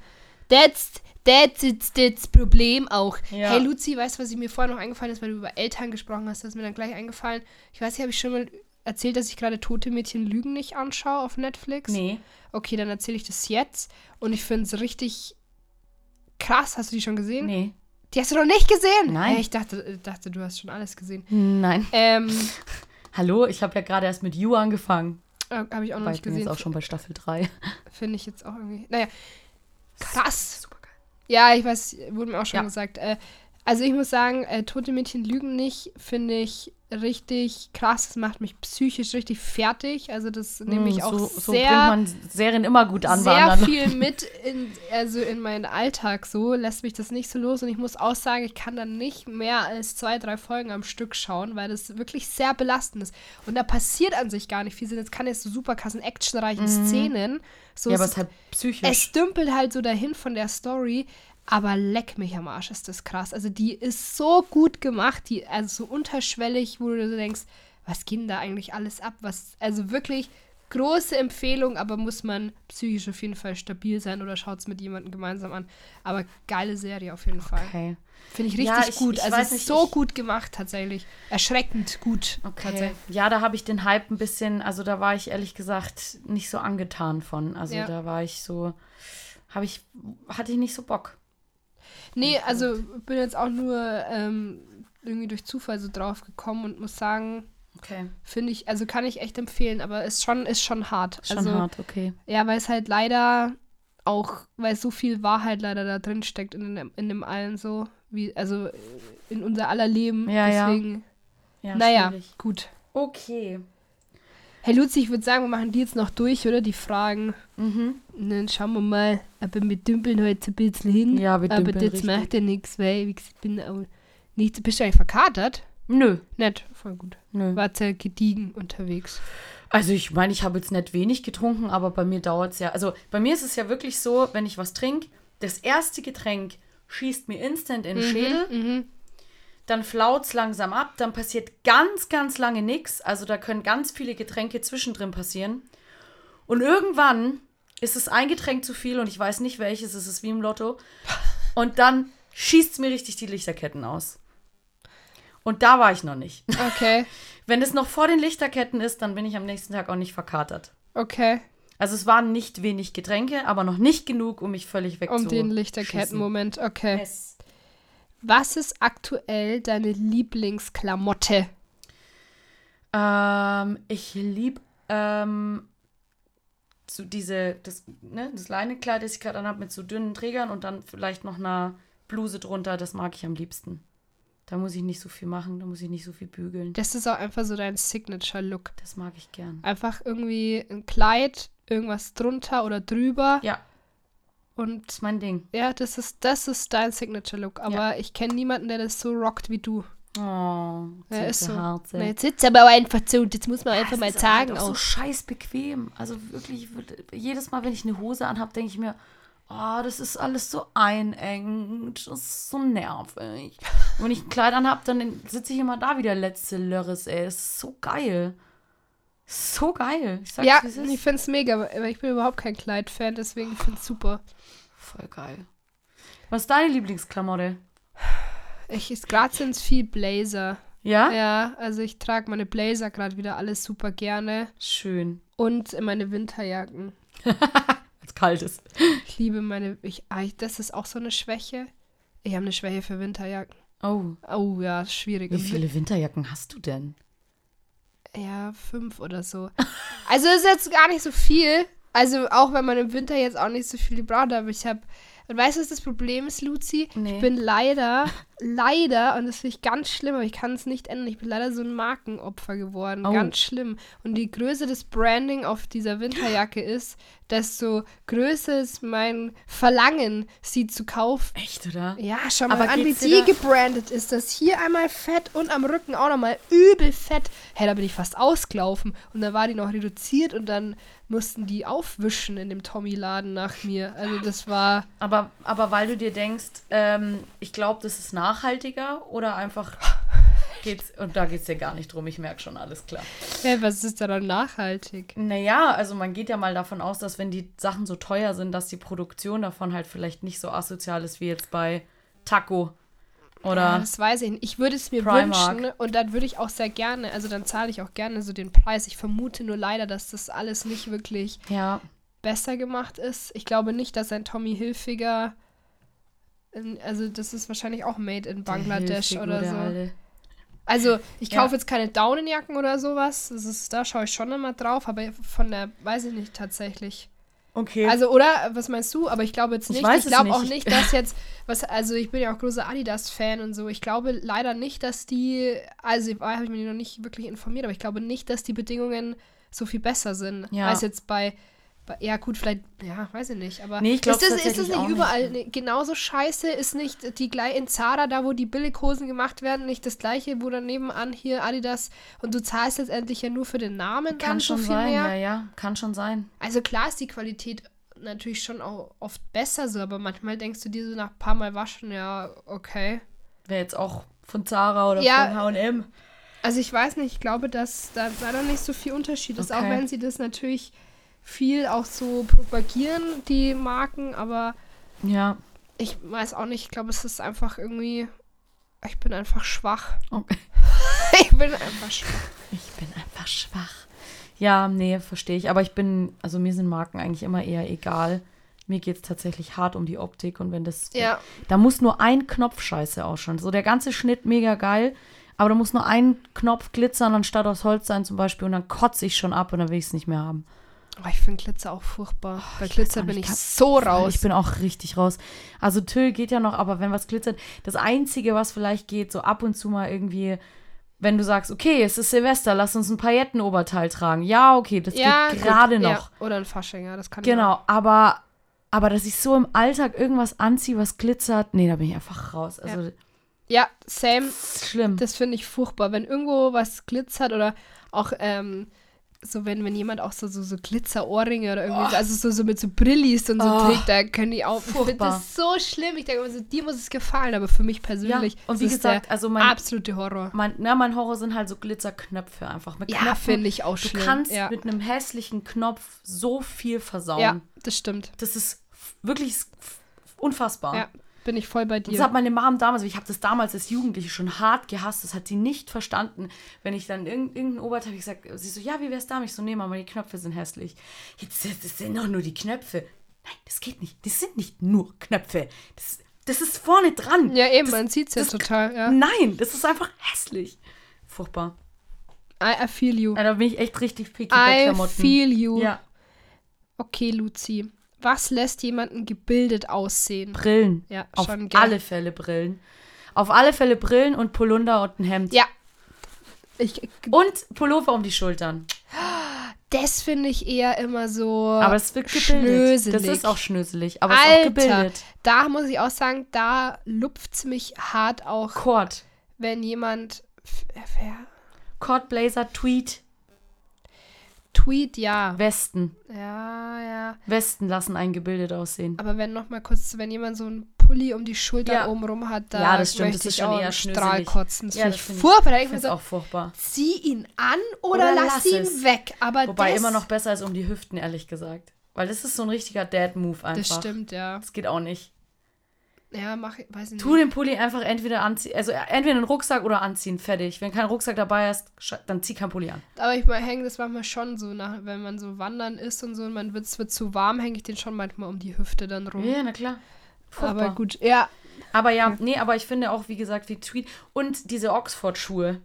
Speaker 1: That's, that's, it's, that's Problem auch.
Speaker 2: Ja.
Speaker 1: Hey Luzi, weißt du, was ich mir vorher noch eingefallen ist, weil du über Eltern gesprochen hast, das ist mir dann gleich eingefallen. Ich weiß nicht, habe ich schon mal erzählt, dass ich gerade Tote Mädchen Lügen nicht anschaue auf Netflix?
Speaker 2: Nee.
Speaker 1: Okay, dann erzähle ich das jetzt. Und ich finde es richtig krass. Hast du die schon gesehen?
Speaker 2: Nee.
Speaker 1: Die hast du noch nicht gesehen?
Speaker 2: Nein.
Speaker 1: Hey, ich dachte, äh, dachte, du hast schon alles gesehen.
Speaker 2: Nein.
Speaker 1: Ähm,
Speaker 2: Hallo, ich habe ja gerade erst mit You angefangen.
Speaker 1: äh, habe ich auch noch
Speaker 2: Weil
Speaker 1: nicht
Speaker 2: ich bin
Speaker 1: gesehen.
Speaker 2: jetzt auch schon bei Staffel 3.
Speaker 1: Finde ich jetzt auch irgendwie. Naja, krass.
Speaker 2: Super.
Speaker 1: Ja, ich weiß, wurde mir auch schon
Speaker 2: Ja.
Speaker 1: gesagt. Äh, also ich muss sagen, äh, Tote Mädchen lügen nicht, finde ich richtig krass. Das macht mich psychisch richtig fertig. Also das nehme ich
Speaker 2: Mm,
Speaker 1: auch
Speaker 2: so, so
Speaker 1: sehr,
Speaker 2: bringt man Serien immer gut an
Speaker 1: sehr viel mit in, also in meinen Alltag so, lässt mich das nicht so los. Und ich muss auch sagen, ich kann dann nicht mehr als zwei, drei Folgen am Stück schauen, weil das wirklich sehr belastend ist. Und da passiert an sich gar nicht viel. Es kann jetzt so super krassen, actionreichen Szenen. So.
Speaker 2: Ja, aber
Speaker 1: es-
Speaker 2: es ist halt psychisch.
Speaker 1: es dümpelt halt so dahin von der Story, aber leck mich am Arsch, ist das krass. Also die ist so gut gemacht, die, also so unterschwellig, wo du so denkst, was denn da eigentlich alles ab? Was, also wirklich große Empfehlung, aber muss man psychisch auf jeden Fall stabil sein oder schaut es mit jemandem gemeinsam an. Aber geile Serie auf jeden Fall.
Speaker 2: Okay.
Speaker 1: Finde ich richtig
Speaker 2: Ja, ich-
Speaker 1: gut.
Speaker 2: ich
Speaker 1: also
Speaker 2: nicht,
Speaker 1: so gut gemacht tatsächlich. Erschreckend gut.
Speaker 2: Okay.
Speaker 1: Tatsächlich.
Speaker 2: Ja, da habe ich den Hype ein bisschen, also da war ich ehrlich gesagt nicht so angetan von. Also
Speaker 1: Ja.
Speaker 2: da war ich so, habe ich, hatte ich nicht so Bock.
Speaker 1: Nee, also bin jetzt auch nur ähm, irgendwie durch Zufall so drauf gekommen und muss sagen,
Speaker 2: Okay.
Speaker 1: finde ich, also kann ich echt empfehlen, aber ist schon, ist schon hart.
Speaker 2: Schon
Speaker 1: also,
Speaker 2: hart, okay.
Speaker 1: Ja, weil es halt leider auch, weil so viel Wahrheit leider da drin steckt in dem, in dem allen so, wie, also in unser aller Leben.
Speaker 2: Ja, ja.
Speaker 1: Deswegen,
Speaker 2: Ja,
Speaker 1: naja,
Speaker 2: schwierig.
Speaker 1: gut.
Speaker 2: Okay.
Speaker 1: Hey Luzi, ich würde sagen, wir machen die jetzt noch durch, oder? Die Fragen.
Speaker 2: Mhm.
Speaker 1: Dann schauen wir mal, aber wir dümpeln heute ein bisschen hin.
Speaker 2: Ja, wir
Speaker 1: aber das macht ja nichts, weil ich bin auch nicht. Bist du eigentlich verkatert?
Speaker 2: Nö,
Speaker 1: Nett, voll gut.
Speaker 2: nö.
Speaker 1: War sehr gediegen unterwegs.
Speaker 2: Also ich meine, ich habe jetzt nicht wenig getrunken, aber bei mir dauert es ja. Also bei mir ist es ja wirklich so, wenn ich was trinke, das erste Getränk schießt mir instant in den Schädel,
Speaker 1: Mhm.
Speaker 2: dann flaut es langsam ab, dann passiert ganz, ganz lange nichts. Also da können ganz viele Getränke zwischendrin passieren. Und irgendwann ist es ein Getränk zu viel und ich weiß nicht welches, es ist wie im Lotto. Und dann schießt es mir richtig die Lichterketten aus. Und da war ich noch nicht.
Speaker 1: Okay,
Speaker 2: Wenn es noch vor den Lichterketten ist, dann bin ich am nächsten Tag auch nicht verkatert.
Speaker 1: okay.
Speaker 2: Also es waren nicht wenig Getränke, aber noch nicht genug, um mich völlig
Speaker 1: Um
Speaker 2: wegzuschießen.
Speaker 1: den Lichterketten-Moment, okay.
Speaker 2: Yes.
Speaker 1: Was ist aktuell deine Lieblingsklamotte?
Speaker 2: Ähm, ich lieb ähm, so diese, das, ne, das Leinekleid, das ich gerade anhabe, mit so dünnen Trägern und dann vielleicht noch einer Bluse drunter, das mag ich am liebsten. Da muss ich nicht so viel machen, da muss ich nicht so viel bügeln.
Speaker 1: Das ist auch einfach so dein Signature-Look.
Speaker 2: Das mag ich gern.
Speaker 1: Einfach irgendwie ein Kleid, irgendwas drunter oder drüber.
Speaker 2: Ja,
Speaker 1: Und
Speaker 2: das ist mein Ding.
Speaker 1: ja, das ist, das ist dein Signature-Look. Aber ich kenne niemanden, der das so rockt wie du.
Speaker 2: Oh,
Speaker 1: Ja, ist so.
Speaker 2: Harze.
Speaker 1: Na, jetzt sitzt aber auch einfach so und jetzt muss man einfach
Speaker 2: Es
Speaker 1: mal
Speaker 2: ist
Speaker 1: sagen
Speaker 2: halt auch so
Speaker 1: auch.
Speaker 2: scheiß bequem. Also wirklich, jedes Mal, wenn ich eine Hose anhabe, denke ich mir, oh, das ist alles so einengend, das ist so nervig. Und wenn ich ein Kleid anhabe, dann sitze ich immer da wie der letzte Lörres, ey. Das ist so geil. So geil. Ich sag's,
Speaker 1: Ja,
Speaker 2: es
Speaker 1: ich finde es mega, aber ich bin überhaupt kein Kleid-Fan, deswegen finde ich super.
Speaker 2: Voll geil. Was ist deine Lieblingsklamotte?
Speaker 1: Ich ist gerade sind es viel Blazer.
Speaker 2: Ja?
Speaker 1: Ja, also ich trage meine Blazer gerade wieder alles super gerne.
Speaker 2: Schön.
Speaker 1: Und meine Winterjacken.
Speaker 2: Als kalt ist.
Speaker 1: Ich liebe meine. Ah, ich, das ist auch so eine Schwäche. Ich habe eine Schwäche für Winterjacken.
Speaker 2: Oh.
Speaker 1: Oh ja, schwierig.
Speaker 2: Wie viele Winterjacken hast du denn?
Speaker 1: Ja, fünf oder so. Also ist jetzt gar nicht so viel. Also auch wenn man im Winter jetzt auch nicht so viel braucht, aber ich habe. Und weißt du, was das Problem ist, Luzi?
Speaker 2: Nee.
Speaker 1: Ich bin leider, leider, und das finde ich ganz schlimm, aber ich kann es nicht ändern, ich bin leider so ein Markenopfer geworden.
Speaker 2: Oh.
Speaker 1: Ganz schlimm. Und je größer das Branding auf dieser Winterjacke ist, desto größer ist mein Verlangen, sie zu kaufen.
Speaker 2: Echt, oder?
Speaker 1: Ja, schau mal
Speaker 2: Aber
Speaker 1: an, wie die
Speaker 2: da-
Speaker 1: gebrandet ist. Das hier einmal fett und am Rücken auch nochmal übel fett. Hey, da bin ich fast ausgelaufen. Und dann war die noch reduziert und dann mussten die aufwischen in dem Tommy-Laden nach mir. Also das war...
Speaker 2: Aber, aber weil du dir denkst, ähm, ich glaube, das ist nachhaltiger oder einfach geht's, und da geht es dir gar nicht drum, ich merke schon, alles klar.
Speaker 1: Hey, was ist daran nachhaltig?
Speaker 2: Naja, also man geht ja mal davon aus, dass wenn die Sachen so teuer sind, dass die Produktion davon halt vielleicht nicht so asozial ist wie jetzt bei Taco
Speaker 1: Ja,
Speaker 2: oder
Speaker 1: das weiß ich nicht. Ich würde es mir
Speaker 2: Primark.
Speaker 1: wünschen und dann würde ich auch sehr gerne, also dann zahle ich auch gerne so den Preis. Ich vermute nur leider, dass das alles nicht wirklich
Speaker 2: ja,
Speaker 1: besser gemacht ist. Ich glaube nicht, dass ein Tommy Hilfiger, also das ist wahrscheinlich auch made in Bangladesch
Speaker 2: der
Speaker 1: oder so.
Speaker 2: Alte.
Speaker 1: Also ich
Speaker 2: Ja.
Speaker 1: kaufe jetzt keine Daunenjacken oder sowas. Das ist, da schaue ich schon immer drauf, aber von der, weiß ich nicht tatsächlich.
Speaker 2: Okay.
Speaker 1: Also, oder, was meinst du? Aber ich glaube jetzt
Speaker 2: Ich
Speaker 1: nicht. Ich
Speaker 2: es
Speaker 1: glaube auch
Speaker 2: nicht.
Speaker 1: dass jetzt, was, also ich bin ja auch großer Adidas-Fan und so. Ich glaube leider nicht, dass die, also habe ich mich noch nicht wirklich informiert, aber ich glaube nicht, dass die Bedingungen so viel besser sind,
Speaker 2: Ja.
Speaker 1: als jetzt bei ja gut, vielleicht, ja, weiß ich nicht, aber
Speaker 2: Nee, ich
Speaker 1: ist, das, ist das nicht
Speaker 2: auch nicht.
Speaker 1: überall ne- genauso scheiße? Ist nicht die gleich in Zara, da wo die Billighosen gemacht werden, nicht das gleiche, wo dann nebenan hier Adidas und du zahlst letztendlich ja nur für den Namen
Speaker 2: kann
Speaker 1: so
Speaker 2: schon
Speaker 1: viel
Speaker 2: sein,
Speaker 1: mehr?
Speaker 2: ja, ja, kann schon sein.
Speaker 1: Also klar ist die Qualität natürlich schon auch oft besser so, aber manchmal denkst du dir so nach ein paar Mal waschen, ja, okay.
Speaker 2: Wäre jetzt auch von Zara oder
Speaker 1: Ja.
Speaker 2: von H&M.
Speaker 1: Also ich weiß nicht, ich glaube, dass da leider nicht so viel Unterschied ist, auch
Speaker 2: Okay.
Speaker 1: wenn sie das natürlich viel auch so propagieren, die Marken, aber
Speaker 2: Ja.
Speaker 1: ich weiß auch nicht, ich glaube, es ist einfach irgendwie, ich bin einfach schwach.
Speaker 2: Okay.
Speaker 1: Ich bin einfach schwach.
Speaker 2: Ich bin einfach schwach. Ja, nee, verstehe ich. Aber ich bin, also mir sind Marken eigentlich immer eher egal. Mir geht es tatsächlich hart um die Optik und wenn das.
Speaker 1: Ja,
Speaker 2: Da muss nur ein Knopf scheiße ausschauen. So der ganze Schnitt mega geil, aber da muss nur ein Knopf glitzern anstatt aus Holz sein zum Beispiel und dann kotze ich schon ab und dann will ich es nicht mehr haben.
Speaker 1: Aber ich finde Glitzer auch furchtbar. Bei
Speaker 2: ich weiß
Speaker 1: Glitzer bin ich so raus.
Speaker 2: Ich bin auch richtig raus. Also Tüll geht ja noch, aber wenn was glitzert, das Einzige, was vielleicht geht, so ab und zu mal irgendwie, wenn du sagst, okay, es ist Silvester, lass uns ein Paillettenoberteil tragen. Ja, okay, das
Speaker 1: ja,
Speaker 2: geht gerade noch.
Speaker 1: Ja. Oder ein Fasching, ja, das kann
Speaker 2: Genau, aber, aber dass ich so im Alltag irgendwas anziehe, was glitzert, nee, da bin ich einfach raus. Also,
Speaker 1: Ja, same.
Speaker 2: schlimm.
Speaker 1: Das finde ich furchtbar. Wenn irgendwo was glitzert oder auch ähm, so, wenn, wenn jemand auch so, so, so Glitzerohrringe oder irgendwie, so, also so, so mit so Brillis und so
Speaker 2: Oh.
Speaker 1: trägt, da können die auch. Ich finde
Speaker 2: Furchtbar.
Speaker 1: das so schlimm. Ich denke immer so, dir muss es gefallen, aber für mich persönlich
Speaker 2: und wie
Speaker 1: ist
Speaker 2: gesagt, also mein-
Speaker 1: absolute Horror.
Speaker 2: mein, na, mein Horror sind halt so Glitzerknöpfe einfach. Mit
Speaker 1: Ja, finde ich auch
Speaker 2: Du
Speaker 1: schlimm.
Speaker 2: kannst
Speaker 1: ja.
Speaker 2: mit einem hässlichen Knopf so viel versauen.
Speaker 1: ja, das stimmt.
Speaker 2: Das ist wirklich unfassbar.
Speaker 1: Ja, bin ich voll bei
Speaker 2: Das
Speaker 1: dir.
Speaker 2: hat meine Mom damals, ich habe das damals als Jugendliche schon hart gehasst, das hat sie nicht verstanden. Wenn ich dann irgend, irgendein Oberteil habe ich gesagt, sie so, ja, wie wär's da? Ich so, nee, Mama, die Knöpfe sind hässlich. Jetzt, das, das sind doch nur die Knöpfe. Nein, das geht nicht. Das sind nicht nur Knöpfe. Das, das ist vorne dran.
Speaker 1: Ja, eben,
Speaker 2: das,
Speaker 1: man sieht es ja
Speaker 2: das-
Speaker 1: total. Ja.
Speaker 2: Nein, das ist einfach hässlich. Furchtbar.
Speaker 1: I, I feel you.
Speaker 2: Ja, da bin ich echt richtig picky bei
Speaker 1: I
Speaker 2: Klamotten.
Speaker 1: feel you.
Speaker 2: Ja,
Speaker 1: Okay, Luzi. Was lässt jemanden gebildet aussehen?
Speaker 2: Brillen.
Speaker 1: Ja,
Speaker 2: Auf
Speaker 1: schon,
Speaker 2: alle Fälle Brillen. Auf alle Fälle Brillen und Polunder und ein Hemd.
Speaker 1: Ja. Ich,
Speaker 2: Und Pullover um die Schultern.
Speaker 1: das finde ich eher immer so
Speaker 2: Aber es wird gebildet.
Speaker 1: schnöselig.
Speaker 2: Das ist auch schnöselig, aber es ist auch
Speaker 1: Alter,
Speaker 2: gebildet.
Speaker 1: da muss ich auch sagen, da lupft es mich hart auch,
Speaker 2: Cord.
Speaker 1: wenn jemand wer,
Speaker 2: Cord, Blazer, Tweed,
Speaker 1: Tweet, ja.
Speaker 2: Westen.
Speaker 1: Ja, ja.
Speaker 2: Westen lassen einen gebildet aussehen.
Speaker 1: Aber wenn noch mal kurz, wenn jemand so einen Pulli um die Schulter
Speaker 2: Ja.
Speaker 1: oben rum hat, da
Speaker 2: Ja, das stimmt,
Speaker 1: möchte
Speaker 2: das ist
Speaker 1: ich
Speaker 2: schon
Speaker 1: auch
Speaker 2: eher.
Speaker 1: Strahl kotzen. Das
Speaker 2: Ja,
Speaker 1: finde
Speaker 2: das
Speaker 1: ich
Speaker 2: find ich-
Speaker 1: furchtbar.
Speaker 2: Ich finde
Speaker 1: so,
Speaker 2: auch furchtbar.
Speaker 1: zieh ihn an oder,
Speaker 2: Oder
Speaker 1: lass,
Speaker 2: lass
Speaker 1: ihn weg. Aber
Speaker 2: Wobei
Speaker 1: das,
Speaker 2: immer noch besser als um die Hüften, ehrlich gesagt. Weil das ist so ein richtiger Dad-Move einfach.
Speaker 1: Das stimmt, ja.
Speaker 2: Das geht auch nicht.
Speaker 1: Ja, mach ich, weiß ich nicht.
Speaker 2: Tu den Pulli einfach entweder anziehen, also entweder einen Rucksack oder anziehen, fertig. Wenn kein Rucksack dabei ist, dann zieh keinen Pulli an.
Speaker 1: Aber ich hänge das manchmal schon so, nach, wenn man so wandern ist und so und man wird, es wird zu warm, hänge ich den schon manchmal um die Hüfte dann rum.
Speaker 2: Ja, na klar. Furchtbar.
Speaker 1: aber gut, ja.
Speaker 2: Aber ja, nee, aber ich finde auch, wie gesagt, wie Tweed und diese Oxford-Schuhe,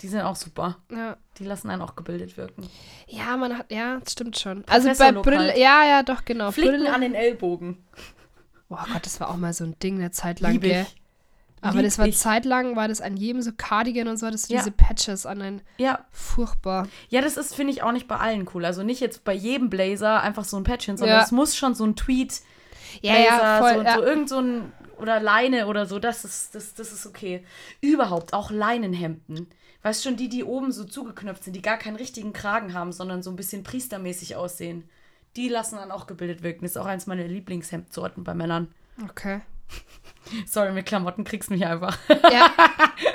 Speaker 2: die sind auch super.
Speaker 1: Ja.
Speaker 2: Die lassen einen auch gebildet wirken.
Speaker 1: Ja, man hat, ja, das stimmt schon. Also bei Brille,
Speaker 2: halt.
Speaker 1: ja, ja, doch, genau.
Speaker 2: Flicken
Speaker 1: Brille,
Speaker 2: an den Ellbogen.
Speaker 1: Oh Gott, das war auch mal so ein Ding eine Zeit lang,
Speaker 2: Lieb.
Speaker 1: Aber
Speaker 2: Lieb
Speaker 1: das war
Speaker 2: ich.
Speaker 1: zeitlang, war das an jedem so Cardigan und so, das
Speaker 2: Ja.
Speaker 1: diese Patches an den,
Speaker 2: Ja,
Speaker 1: furchtbar.
Speaker 2: ja, das ist, finde ich, auch nicht bei allen cool. Also nicht jetzt bei jedem Blazer einfach so ein Patchen, sondern
Speaker 1: Ja.
Speaker 2: es muss schon so ein Tweed,
Speaker 1: Ja,
Speaker 2: Blazer,
Speaker 1: ja, voll,
Speaker 2: so,
Speaker 1: ja.
Speaker 2: so irgend so ein, oder Leine oder so, das ist, das, das ist okay. Überhaupt, auch Leinenhemden. Weißt schon, die, die oben so zugeknöpft sind, die gar keinen richtigen Kragen haben, sondern so ein bisschen priestermäßig aussehen. Die lassen dann auch gebildet wirken. Das ist auch eins meiner Lieblingshemdsorten bei Männern.
Speaker 1: Okay.
Speaker 2: Sorry, mit Klamotten kriegst du mich einfach.
Speaker 1: Ja,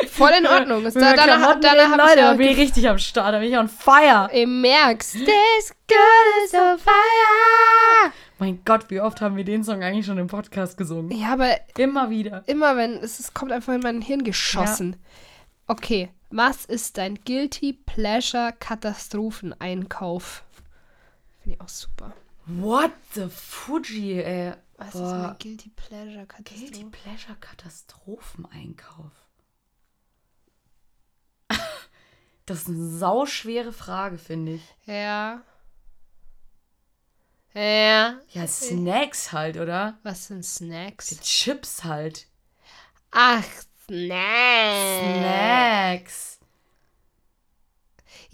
Speaker 1: voll in Ordnung. Das,
Speaker 2: Mit
Speaker 1: da, danach
Speaker 2: Klamotten
Speaker 1: danach
Speaker 2: Leute,
Speaker 1: ich
Speaker 2: da
Speaker 1: ja
Speaker 2: bin ich richtig am Start, da bin ich on fire.
Speaker 1: Ihr merkt's. This girl is on fire.
Speaker 2: Mein Gott, wie oft haben wir den Song eigentlich schon im Podcast gesungen?
Speaker 1: Ja, aber
Speaker 2: Immer wieder.
Speaker 1: immer wenn, es, es kommt einfach in mein Hirn geschossen. Okay, was ist dein Guilty Pleasure Katastropheneinkauf? Finde ich auch super.
Speaker 2: What the Fuji, ey.
Speaker 1: Was ist
Speaker 2: Boah.
Speaker 1: mein Guilty Pleasure
Speaker 2: Guilty
Speaker 1: Katastrophe?
Speaker 2: Pleasure Katastropheneinkauf. Das ist eine sauschwere Frage, finde ich.
Speaker 1: Ja. Ja.
Speaker 2: Ja, Snacks halt, oder?
Speaker 1: Was sind Snacks?
Speaker 2: Chips halt.
Speaker 1: Ach, Snacks.
Speaker 2: Snacks.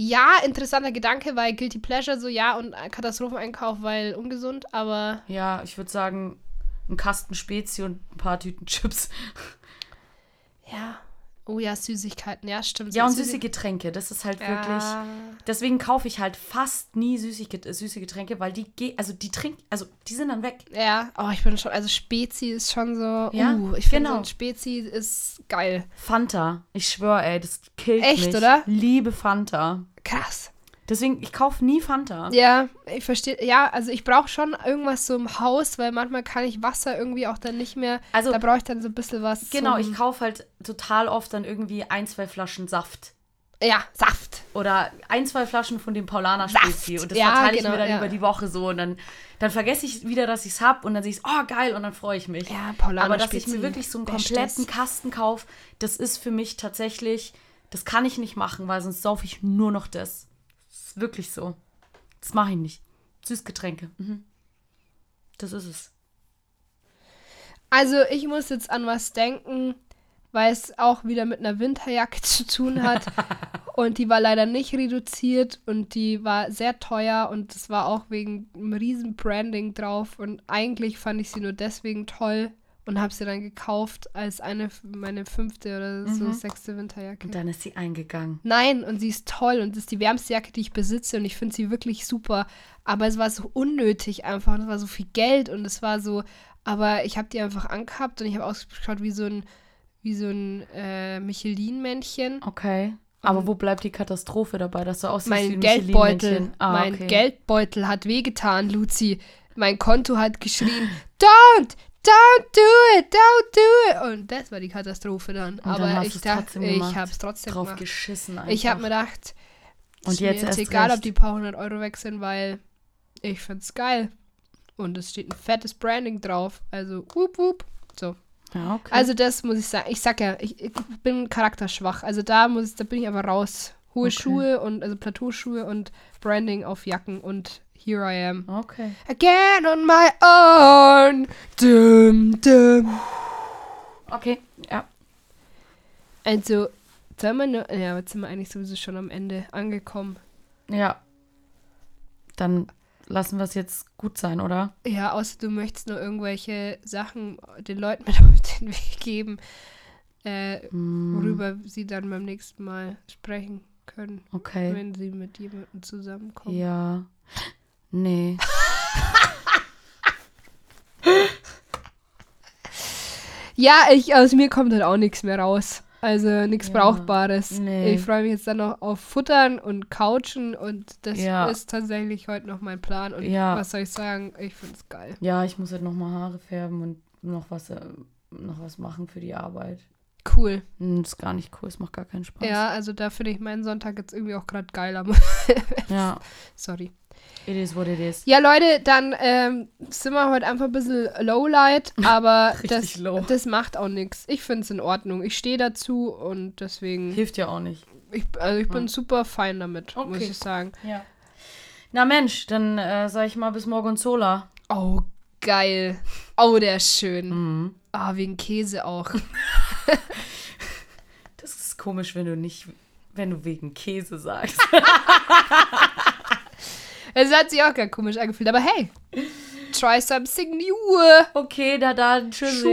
Speaker 1: Ja, interessanter Gedanke, weil Guilty Pleasure so ja und Katastropheneinkauf, weil ungesund, aber
Speaker 2: Ja, ich würde sagen, ein Kasten Spezi und ein paar Tüten Chips.
Speaker 1: ja. Oh ja, Süßigkeiten, ja, stimmt.
Speaker 2: Ja, und süße Getränke, das ist halt
Speaker 1: Ja.
Speaker 2: wirklich. Deswegen kaufe ich halt fast nie süße, süße Getränke, weil die ge also die trinken, also die sind dann weg.
Speaker 1: Ja, oh, ich bin schon, also Spezi ist schon so,
Speaker 2: Ja,
Speaker 1: uh, ich finde
Speaker 2: genau.
Speaker 1: so ein Spezi ist geil.
Speaker 2: Fanta, ich schwöre, ey, das killt
Speaker 1: Echt,
Speaker 2: mich.
Speaker 1: oder?
Speaker 2: Liebe Fanta.
Speaker 1: Krass.
Speaker 2: Deswegen, ich kaufe nie Fanta.
Speaker 1: Ja, ich verstehe. Ja, also ich brauche schon irgendwas so im Haus, weil manchmal kann ich Wasser irgendwie auch dann nicht mehr.
Speaker 2: Also-
Speaker 1: da brauche ich dann so ein bisschen was.
Speaker 2: Genau, ich kaufe halt total oft dann irgendwie ein, zwei Flaschen Saft.
Speaker 1: Ja, Saft.
Speaker 2: Oder ein, zwei Flaschen von dem Paulaner. Spezi. Und das
Speaker 1: Ja,
Speaker 2: verteile ich
Speaker 1: genau,
Speaker 2: mir dann
Speaker 1: ja.
Speaker 2: über die Woche so. Und dann, dann vergesse ich wieder, dass ich es habe. Und dann sehe ich oh geil, und dann freue ich mich.
Speaker 1: Ja, Paulaner
Speaker 2: Aber dass ich mir wirklich so einen kompletten Kasten kaufe, das ist für mich tatsächlich, das kann ich nicht machen, weil sonst saufe ich nur noch das. Das ist wirklich so. Das mache ich nicht. Süßgetränke. Mhm. Das ist es.
Speaker 1: Also ich muss jetzt an was denken, weil es auch wieder mit einer Winterjacke zu tun hat. und die war leider nicht reduziert und die war sehr teuer und es war auch wegen einem riesen Branding drauf. Und eigentlich fand ich sie nur deswegen toll und habe sie dann gekauft als eine meine fünfte oder so sechste Winterjacke.
Speaker 2: Und dann ist sie eingegangen.
Speaker 1: Nein, und sie ist toll und ist die wärmste Jacke, die ich besitze und ich finde sie wirklich super. Aber es war so unnötig einfach und es war so viel Geld und es war so, aber ich habe die einfach angehabt und ich habe ausgeschaut wie so ein, wie so ein äh, Michelin-Männchen.
Speaker 2: Okay. Aber wo bleibt die Katastrophe dabei, dass du aussiehst wie
Speaker 1: Mein
Speaker 2: ein
Speaker 1: Geldbeutel?
Speaker 2: Ah,
Speaker 1: mein
Speaker 2: okay.
Speaker 1: Geldbeutel hat wehgetan, Luzi. Mein Konto hat geschrien, don't, don't do it, don't do it. Und das war die Katastrophe dann. Aber
Speaker 2: dann hast
Speaker 1: ich dachte, ich habe es trotzdem
Speaker 2: Drauf
Speaker 1: gemacht.
Speaker 2: geschissen einfach.
Speaker 1: Ich habe mir gedacht,
Speaker 2: Und
Speaker 1: ist
Speaker 2: jetzt erst
Speaker 1: egal, ob
Speaker 2: recht.
Speaker 1: die paar hundert Euro weg sind, weil ich find's geil. Und es steht ein fettes Branding drauf. Also, whoop, whoop. So.
Speaker 2: Ja, okay.
Speaker 1: Also, das muss ich sagen. Ich sag ja, ich, ich bin charakterschwach. Also, da, muss, da bin ich einfach raus. Hohe
Speaker 2: Okay.
Speaker 1: Schuhe und, also Plateauschuhe und Branding auf Jacken und here I am.
Speaker 2: okay.
Speaker 1: Again on my own. Dum, dum.
Speaker 2: Okay, ja.
Speaker 1: Also, sollen wir nur, ja, jetzt sind wir eigentlich sowieso schon am Ende angekommen.
Speaker 2: Ja. Dann lassen wir es jetzt gut sein, oder?
Speaker 1: Ja, außer du möchtest nur irgendwelche Sachen den Leuten mit auf den Weg geben, äh,
Speaker 2: Hm,
Speaker 1: worüber sie dann beim nächsten Mal sprechen können,
Speaker 2: okay.
Speaker 1: wenn sie mit jemandem zusammenkommen.
Speaker 2: Ja. Nee.
Speaker 1: Ja, ich, aus mir kommt halt auch nichts mehr raus. Also nichts
Speaker 2: Ja,
Speaker 1: Brauchbares.
Speaker 2: nee.
Speaker 1: Ich freue mich jetzt dann noch auf Futtern und Couchen und das
Speaker 2: Ja.
Speaker 1: ist tatsächlich heute noch mein Plan. Und
Speaker 2: Ja.
Speaker 1: was soll ich sagen? Ich finde es geil.
Speaker 2: Ja, ich muss halt nochmal Haare färben und noch was, äh, noch was machen für die Arbeit.
Speaker 1: Cool.
Speaker 2: Hm, Das ist gar nicht cool, es macht gar keinen Spaß.
Speaker 1: Ja, also da finde ich meinen Sonntag jetzt irgendwie auch gerade geiler.
Speaker 2: Ja,
Speaker 1: Sorry.
Speaker 2: It is what it is.
Speaker 1: Ja, Leute, dann ähm, sind wir heute einfach ein bisschen lowlight, aber das,
Speaker 2: low.
Speaker 1: das macht auch nichts. Ich finde es in Ordnung. Ich stehe dazu und deswegen,
Speaker 2: Hilft ja auch nicht.
Speaker 1: ich, also ich bin
Speaker 2: Ja.
Speaker 1: super fein damit, muss
Speaker 2: Okay.
Speaker 1: ich sagen.
Speaker 2: Ja. Na Mensch, dann äh, sag ich mal bis morgen Sola.
Speaker 1: Oh, geil. Oh, der ist schön.
Speaker 2: Mhm.
Speaker 1: Ah, wegen Käse auch.
Speaker 2: Das ist komisch, wenn du nicht, wenn du wegen Käse sagst.
Speaker 1: Es hat sich auch gar komisch angefühlt, aber hey, try something new.
Speaker 2: okay, da dann.
Speaker 1: Tschüss.